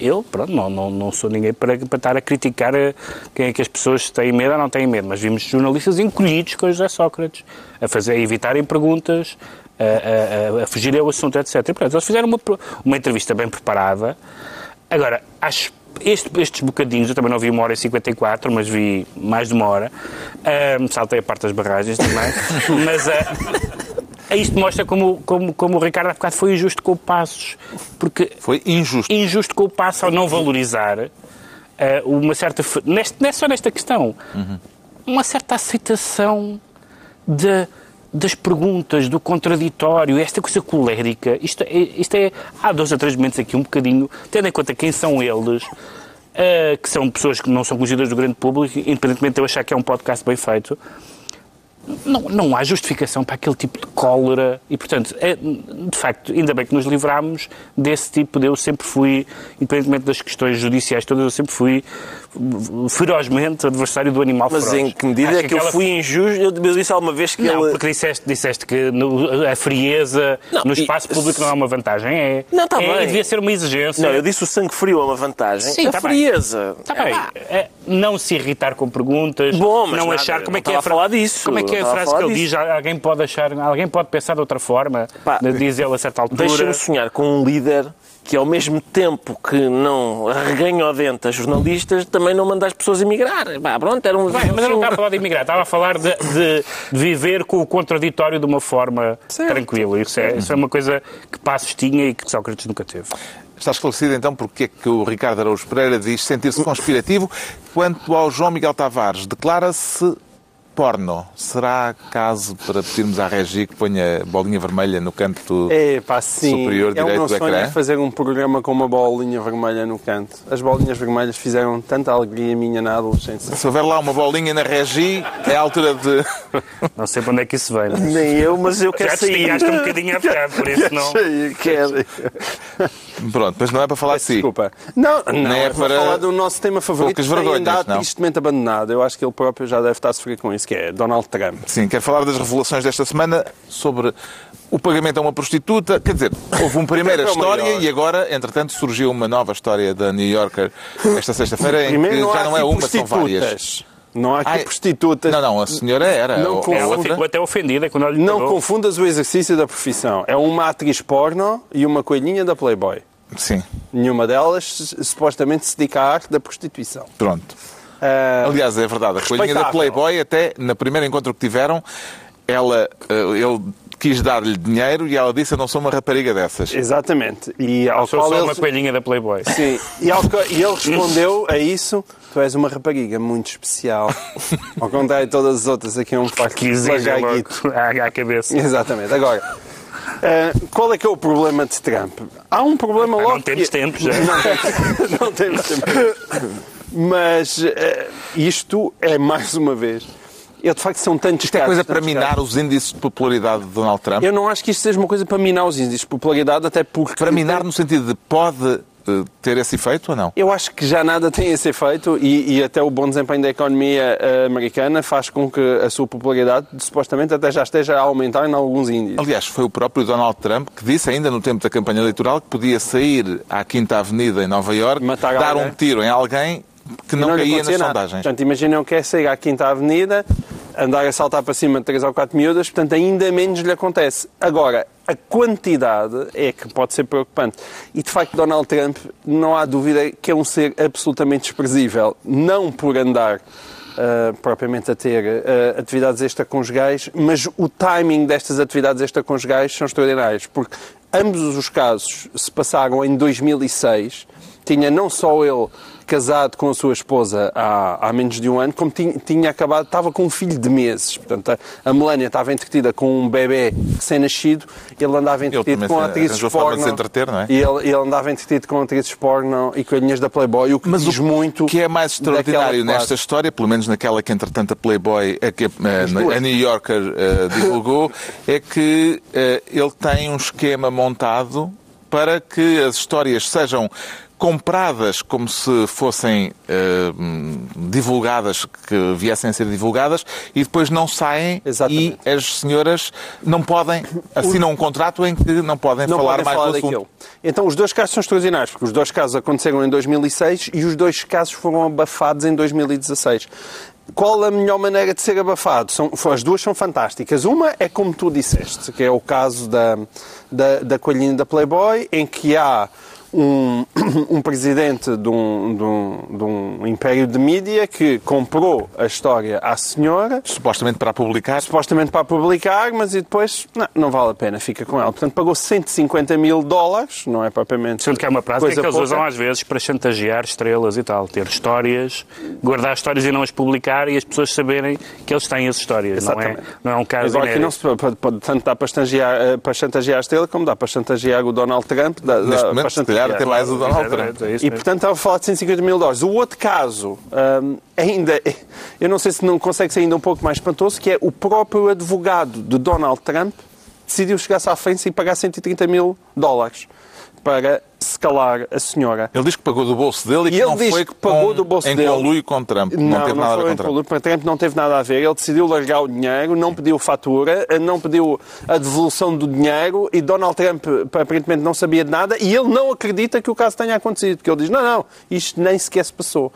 eu, pronto, não, não, não sou ninguém para, para estar a criticar a- quem é que as pessoas têm medo ou não têm medo, mas vimos jornalistas encolhidos com José Sócrates, a, fazer, a evitarem perguntas, a, a, a, fugirem ao assunto, etc. E, portanto, eles fizeram uma, uma entrevista bem preparada. Agora, acho este- estes bocadinhos, eu também não vi uma hora e 54, mas vi mais de uma hora. Ahm, saltei a parte das barragens também. mas ah, isto mostra como, como, como o Ricardo há bocado foi injusto com o Passos. Porque Foi injusto. injusto com o Passo ao não valorizar ah, uma certa. Neste, não é só nesta questão. Uma certa aceitação de, das perguntas, do contraditório, esta coisa colérica. Isto é, isto é. Há dois ou três momentos aqui, um bocadinho, tendo em conta quem são eles. ah, que são pessoas que não são conhecidas do grande público, independentemente de eu achar que é um podcast bem feito, não, não há justificação para aquele tipo de cólera e, portanto, é, de facto, ainda bem que nos livrámos desse tipo de... Eu sempre fui, independentemente das questões judiciais todas, eu sempre fui ferozmente adversário do animal Mas feroz. em que medida Acho é que eu aquela- fui injusto? Eu disse alguma vez que Não, ele. porque disseste, disseste que no- a frieza Não, no e- espaço público não é uma vantagem. É, Não, tá é, bem. devia ser uma exigência. Não, eu disse o sangue frio é uma vantagem. Sim, a tá frieza. Está bem. É, não se irritar com perguntas, Bom, mas não nada, achar como é que é falar disso, Como é que é a frase que ele diz? Alguém pode achar, alguém pode pensar de outra forma, Pá, diz ele a certa altura. Deixa-me sonhar com um líder que, ao mesmo tempo que não arreganha ao dente a jornalistas, também não manda as pessoas emigrar. Pá, pronto, era um. Bem, mas eu não estava a falar de imigrar, estava a falar de, de- viver com o contraditório de uma forma tranquila. Isso é, isso é uma coisa que Passos tinha e que Sócrates nunca teve. Está esclarecido então porque é que o Ricardo Araújo Pereira diz sentir-se conspirativo. Quanto ao João Miguel Tavares, declara-se porno. Será caso para pedirmos à Regi que ponha bolinha vermelha no canto É, pá, sim. superior é o direito meu do sonho ecrã? é fazer um programa com uma bolinha vermelha no canto. As bolinhas vermelhas fizeram tanta alegria minha na adolescência. Se houver lá uma bolinha na Regi, é a altura de... Não sei para onde é que isso vem. Mas... Nem eu, mas eu quero Já te sair. esticaste um bocadinho a por isso não. Quero. Pronto, mas não é para falar de si. Desculpa. Não, não Nem é, é para falar do nosso tema favorito, poucas que vergonhas, andado não? tristemente abandonado. Eu acho que ele próprio já deve estar a sofrer com isso, que é Donald Trump. Sim, quero falar das revelações desta semana sobre o pagamento a uma prostituta. Quer dizer, houve uma primeira É história e agora, entretanto, surgiu uma nova história da New Yorker esta sexta-feira em que não já há não é aqui uma, são várias. Não há aqui Ai, prostitutas. Não, não, a senhora era. Não ou- confunda. Ela ficou até ofendida quando ela lhe Não pagou. confundas o exercício da profissão. É uma atriz porno e uma coelhinha da Playboy. Sim, Nenhuma delas supostamente se dedica à arte da prostituição. pronto. Ah, Aliás, é verdade, a coelhinha da. Playboy, até no primeiro encontro que tiveram, ela, eh, ele quis dar-lhe dinheiro e ela disse: Eu não sou uma rapariga dessas. exatamente. E ao Sou qual só ele... uma coelhinha da Playboy. Sim, e, ao e ele respondeu a isso: Tu és uma rapariga muito especial. Ao contrário de todas as outras, aqui é um facto Que exige à, à cabeça. Exatamente. Agora, eh, qual é que é o problema de Trump? Há um problema Ah, logo. não temos que- tempo já. não temos tempo. Mas eh, isto é mais uma vez. Eu de facto são tantos Isto é casos, coisa para minar casos. os índices de popularidade de Donald Trump? Eu não acho que isto seja uma coisa para minar os índices de popularidade, até porque. Para minar no sentido de pode eh, ter esse efeito ou não? Eu acho que já nada tem esse efeito e, e até o bom desempenho da economia eh, americana faz com que a sua popularidade supostamente até já esteja a aumentar em alguns índices. Aliás, foi o próprio Donald Trump que disse, ainda no tempo da campanha eleitoral, que podia sair à Quinta Avenida em Nova Iorque, Matar dar alguém. um tiro em alguém que não, lhe caía nas nada. sondagens. Portanto, imaginem o que é sair à Quinta Avenida, andar a saltar para cima de três ou quatro miúdas, portanto, ainda menos lhe acontece. Agora, a quantidade é que pode ser preocupante. E, de facto, Donald Trump, não há dúvida que é um ser absolutamente desprezível. Não por andar ah, propriamente a ter ah, atividades extraconjugais, mas o timing destas atividades extraconjugais são extraordinários, porque ambos os casos se passaram em 2006. Tinha não só ele casado com a sua esposa há, há menos de um ano, como tinha, tinha acabado, estava com um filho de meses. Portanto, a, a Melania estava entretida com um bebê recém-nascido, ele andava entretido com atrizes de porno. se entreter, não é? E ele, ele andava entretido com atrizes porno e coelhinhas da Playboy, o que Mas diz o muito que é mais extraordinário nesta história, pelo menos naquela que entretanto a Playboy, a, que, a, a New Yorker eh, divulgou, é que eh, ele tem um esquema montado para que as histórias sejam compradas como se fossem eh, divulgadas, que viessem a ser divulgadas, e depois não saem Exatamente. e as senhoras não podem, assinam um contrato em que não podem não falar podem mais falar do assunto. daquilo. Então, os dois casos são extraordinários, porque os dois casos aconteceram em 2006 e os dois casos foram abafados em 2016. Qual a melhor maneira de ser abafado? São, as duas são fantásticas. Uma é como tu disseste, que é o caso da, da, da coelhinha da Playboy, em que há um, um presidente de um, de, um, de um império de mídia que comprou a história à senhora Supostamente para a publicar. supostamente para publicar, mas e depois não, não vale a pena, fica com ela. Portanto, pagou 150 mil dólares, não é propriamente. Sendo que é uma prática coisa que eles pouca. usam às vezes para chantagear estrelas e tal. Ter histórias, guardar histórias e não as publicar e as pessoas saberem que eles têm as histórias. Não é, não é um caso Agora aqui não se pode, pode- tanto dá para chantagear, eh, para chantagear a estrela como dá para chantagear o Donald Trump. Dá, Neste dá momento, para se calhar, até mais o Donald Trump. é E, portanto, estava a falar de 150 mil dólares. O outro caso, hum, ainda, eu não sei se não consegue ser ainda um pouco mais espantoso, que é o próprio advogado de Donald Trump decidiu chegar-se à frente e pagar 130 mil dólares para se calar a senhora. Ele diz que pagou do bolso dele e, E que não foi que pagou com- do bolso em dele. conluio com Trump. Não, Não, teve não nada a ver foi com Trump. Trump não teve nada a ver. Ele decidiu largar o dinheiro, não pediu fatura, não pediu a devolução do dinheiro e Donald Trump aparentemente não sabia de nada e ele não acredita que o caso tenha acontecido, porque ele diz, não, não, isto nem sequer se passou.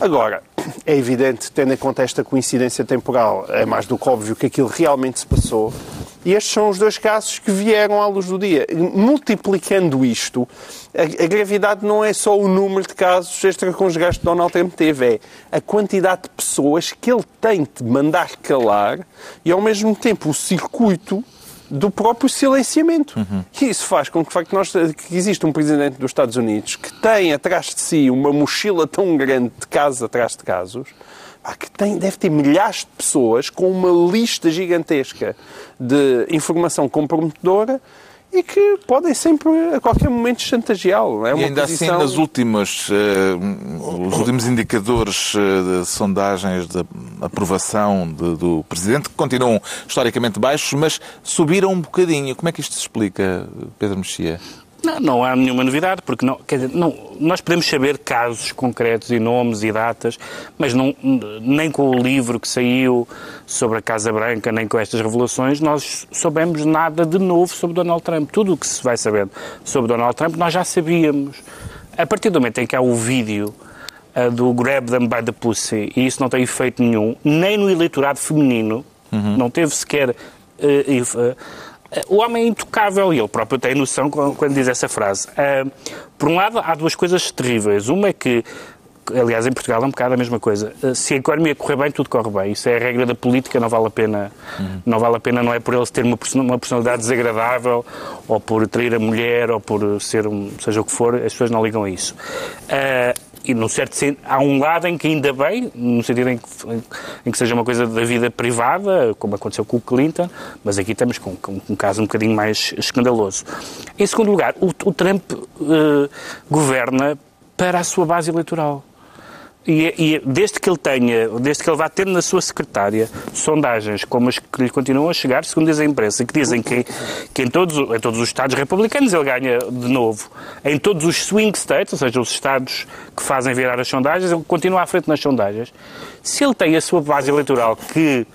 Agora, é evidente, tendo em conta esta coincidência temporal, é mais do que óbvio que aquilo realmente se passou. E estes são os dois casos que vieram à luz do dia. Multiplicando isto, a, gravidade não é só o número de casos extraconjugais que Donald Trump teve, é a quantidade de pessoas que ele tem de mandar calar e, ao mesmo tempo, o circuito do próprio silenciamento. E isso faz com que, de facto, nós, que existe um presidente dos Estados Unidos que tem atrás de si uma mochila tão grande de casos atrás de casos, que tem, deve ter milhares de pessoas com uma lista gigantesca de informação comprometedora e que podem sempre, a qualquer momento, chantageá-lo. É E ainda posição... assim, nas últimas, eh, os últimos indicadores eh, de sondagens de aprovação de- do Presidente, que continuam historicamente baixos, mas subiram um bocadinho. Como é que isto se explica, Pedro Mexia? Não, não há nenhuma novidade, porque não, dizer, não, nós podemos saber casos concretos e nomes e datas, mas não, nem com o livro que saiu sobre a Casa Branca, nem com estas revelações, nós soubemos nada de novo sobre Donald Trump. Tudo o que se vai sabendo sobre Donald Trump nós já sabíamos. A partir do momento em que há o vídeo uh, do Grab Them by the Pussy, e isso não tem efeito nenhum, nem no eleitorado feminino, uhum. não teve sequer. Uh, uh, o homem é intocável e ele próprio tem noção quando diz essa frase. Uh, por um lado, há duas coisas terríveis. Uma é que aliás, em Portugal é um bocado a mesma coisa. Se a economia correr bem, tudo corre bem. Isso é a regra da política, não vale a pena. Uhum. Não vale a pena, não é por ele ter uma personalidade desagradável, ou por trair a mulher, ou por ser um, seja o que for, as pessoas não ligam a isso. Uh, e no certo sentido, há um lado em que ainda bem, no sentido em que, em que seja uma coisa da vida privada, como aconteceu com o Clinton, mas aqui estamos com, com um caso um bocadinho mais escandaloso. Em segundo lugar, o, o Trump uh, governa para a sua base eleitoral. E, e, desde que ele tenha, desde que ele vá ter na sua secretária sondagens como as que lhe continuam a chegar, segundo diz a imprensa, que dizem que, que em, todos, em todos os Estados republicanos ele ganha de novo. Em todos os swing states, ou seja, os Estados que fazem virar as sondagens, ele continua à frente nas sondagens. Se ele tem a sua base eleitoral que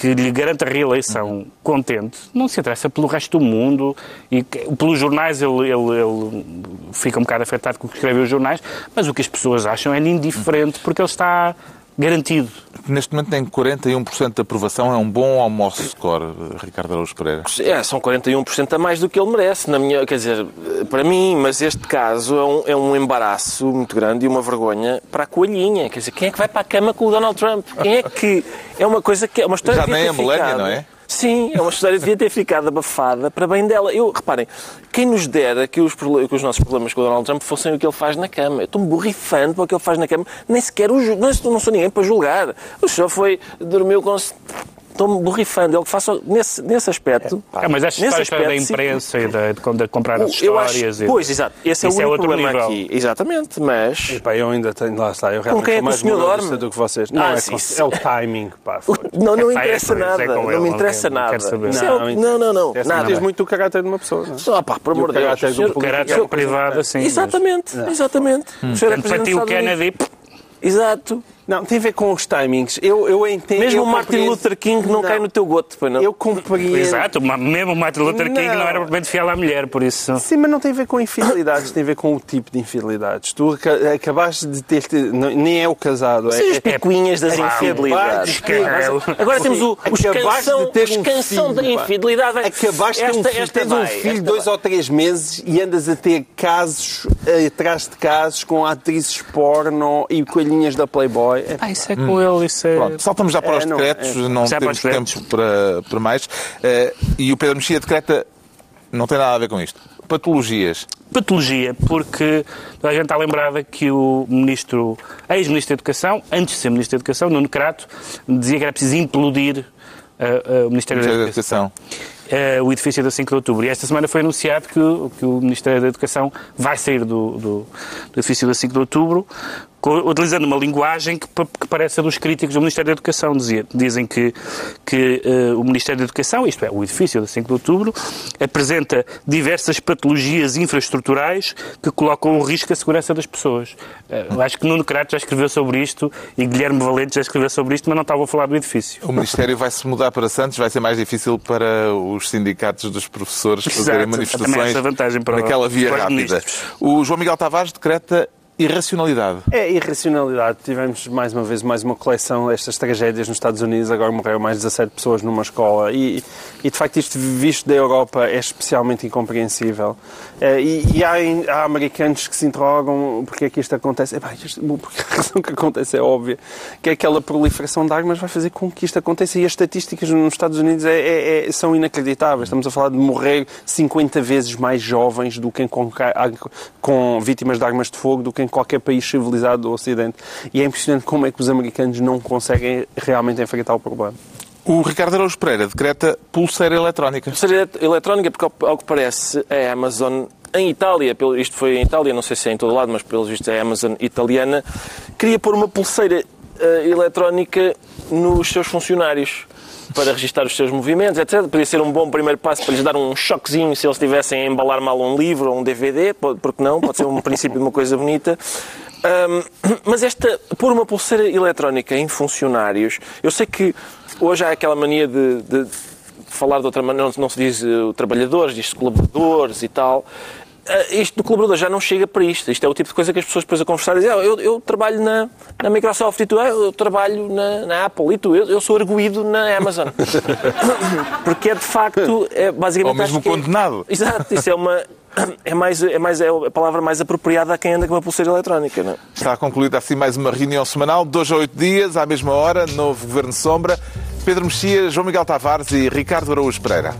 que lhe garante a reeleição contente, não se interessa pelo resto do mundo e pelos jornais ele, ele, ele fica um bocado afetado com o que escreve os jornais, mas o que as pessoas acham é indiferente porque ele está garantido. Neste momento tem 41% de aprovação, é um bom almoço score, Ricardo Araújo Pereira. É, são 41% a mais do que ele merece, na minha, quer dizer, para mim, mas este caso é um, é um embaraço muito grande e uma vergonha para a coelhinha. Quer dizer, quem é que vai para a cama com o Donald Trump? Quem é que... É uma coisa que é uma história Já nem a Melania, não é? Sim, é uma história que devia ter ficado abafada para bem dela. Eu, reparem, quem nos dera que os, que os nossos problemas com o Donald Trump fossem o que ele faz na cama. Eu estou-me borrifando para o que ele faz na cama. Nem sequer o não, não sou ninguém para julgar. O senhor foi, dormiu com estou-me borrifando. Ele que faça nesse, nesse aspecto. É, mas esta história aspecto, da imprensa sim. e de, de, comprar as histórias. Acho, pois, exato. Esse é o único é problema nível. aqui. Exatamente, mas. Epá, eu ainda tenho, lá está. Eu com quem é que o senhor dorme? do que vocês. Não, ah, é, sim, é, o timing. Pá, não, não interessa nada. Não me interessa nada. Não, não, não. Nada. Tens muito o caráter de uma pessoa. Só, pá, por amor de Deus. O caráter privado, assim. Exatamente, exatamente. Para ti o Kennedy. Exato. Não, tem a ver com os timings. Eu, eu entendo. Mesmo o Martin Luther King não, não, cai no teu goto, pois não? Eu compreendo. Exato, mesmo o Martin Luther King não, não era propriamente fiel à mulher, por isso. Sim, mas não tem a ver com infidelidades, tem a ver com o tipo de infidelidades. Tu acabaste de ter. Nem é o casado. Sim, é, as é picuinhas das infidelidades. Agora temos o, os canção, de ter os canção da infidelidade. Acabaste de ter um filho, tens um filho dois ou três meses e andas a ter casos atrás de casos com atrizes porno e coelhinhas da Playboy. Ah, isso é com hum. ele, isso é... Pronto, saltamos já para os é, decretos, não, é, não temos tempo para, para mais. Uh, e o Pedro Mexia decreta, não tem nada a ver com isto. Patologias. Patologia, porque a gente está lembrada que o ministro, ex-ministro da Educação, antes de ser ministro da Educação, Nuno Crato, dizia que era preciso implodir uh, uh, o Ministério, da Educação. Uh, o edifício da 5 de outubro. E esta semana foi anunciado que, que o Ministério da Educação vai sair do, do, do edifício da 5 de outubro utilizando uma linguagem que, que, parece a dos críticos do Ministério da Educação. Dizia, dizem que, que uh, o Ministério da Educação, isto é, o edifício da 5 de outubro, apresenta diversas patologias infraestruturais que colocam em risco a segurança das pessoas. Uh, acho que Nuno Crato já escreveu sobre isto e Guilherme Valente já escreveu sobre isto, mas não estava a falar do edifício. O Ministério vai se mudar para Santos, vai ser mais difícil para os sindicatos dos professores fazerem Exato, manifestações naquela via rápida. O João Miguel Tavares decreta Irracionalidade. É, irracionalidade. Tivemos mais uma vez mais uma coleção destas tragédias nos Estados Unidos. Agora morreram mais de 17 pessoas numa escola. E, e de facto, isto visto da Europa é especialmente incompreensível. É, e, e há, há, americanos que se interrogam porque é que isto acontece. É, isto, porque a razão que acontece é óbvia. Que é aquela proliferação de armas vai fazer com que isto aconteça. E as estatísticas nos Estados Unidos é, é, é são inacreditáveis. Estamos a falar de morrer 50 vezes mais jovens do que com, com vítimas de armas de fogo do que em qualquer país civilizado do Ocidente. E é impressionante como é que os americanos não conseguem realmente enfrentar o problema. O Ricardo Araújo Pereira decreta pulseira eletrónica. Pulseira eletrónica, porque ao que parece a Amazon em Itália, isto foi em Itália, não sei se é em todo lado, mas pelos vistos é a Amazon italiana, queria pôr uma pulseira uh, eletrónica nos seus funcionários. Para registrar os seus movimentos, etc. Podia ser um bom primeiro passo para lhes dar um choquezinho se eles estivessem a embalar mal um livro ou um DVD, porque não? Pode ser um princípio de uma coisa bonita. Um, mas esta, pôr uma pulseira eletrónica em funcionários, eu sei que hoje há aquela mania de, de falar de outra maneira, não, se diz uh, trabalhadores, diz-se colaboradores e tal. Uh, isto do colaborador já não chega para isto. Isto é o tipo de coisa que as pessoas depois a conversar dizem, ah, eu, eu trabalho na, na Microsoft e tu, ah, eu trabalho na, na Apple e tu, eu, eu sou arguído na Amazon. Porque é de facto, é, basicamente... Ou mesmo é- condenado. É, exato, isso é uma, é, mais, é, mais, é a palavra mais apropriada a quem anda com uma pulseira eletrónica. Não? É? Está concluída assim mais uma reunião semanal, dois a oito dias, à mesma hora, novo Governo Sombra. Pedro Mexia, João Miguel Tavares e Ricardo Araújo Pereira.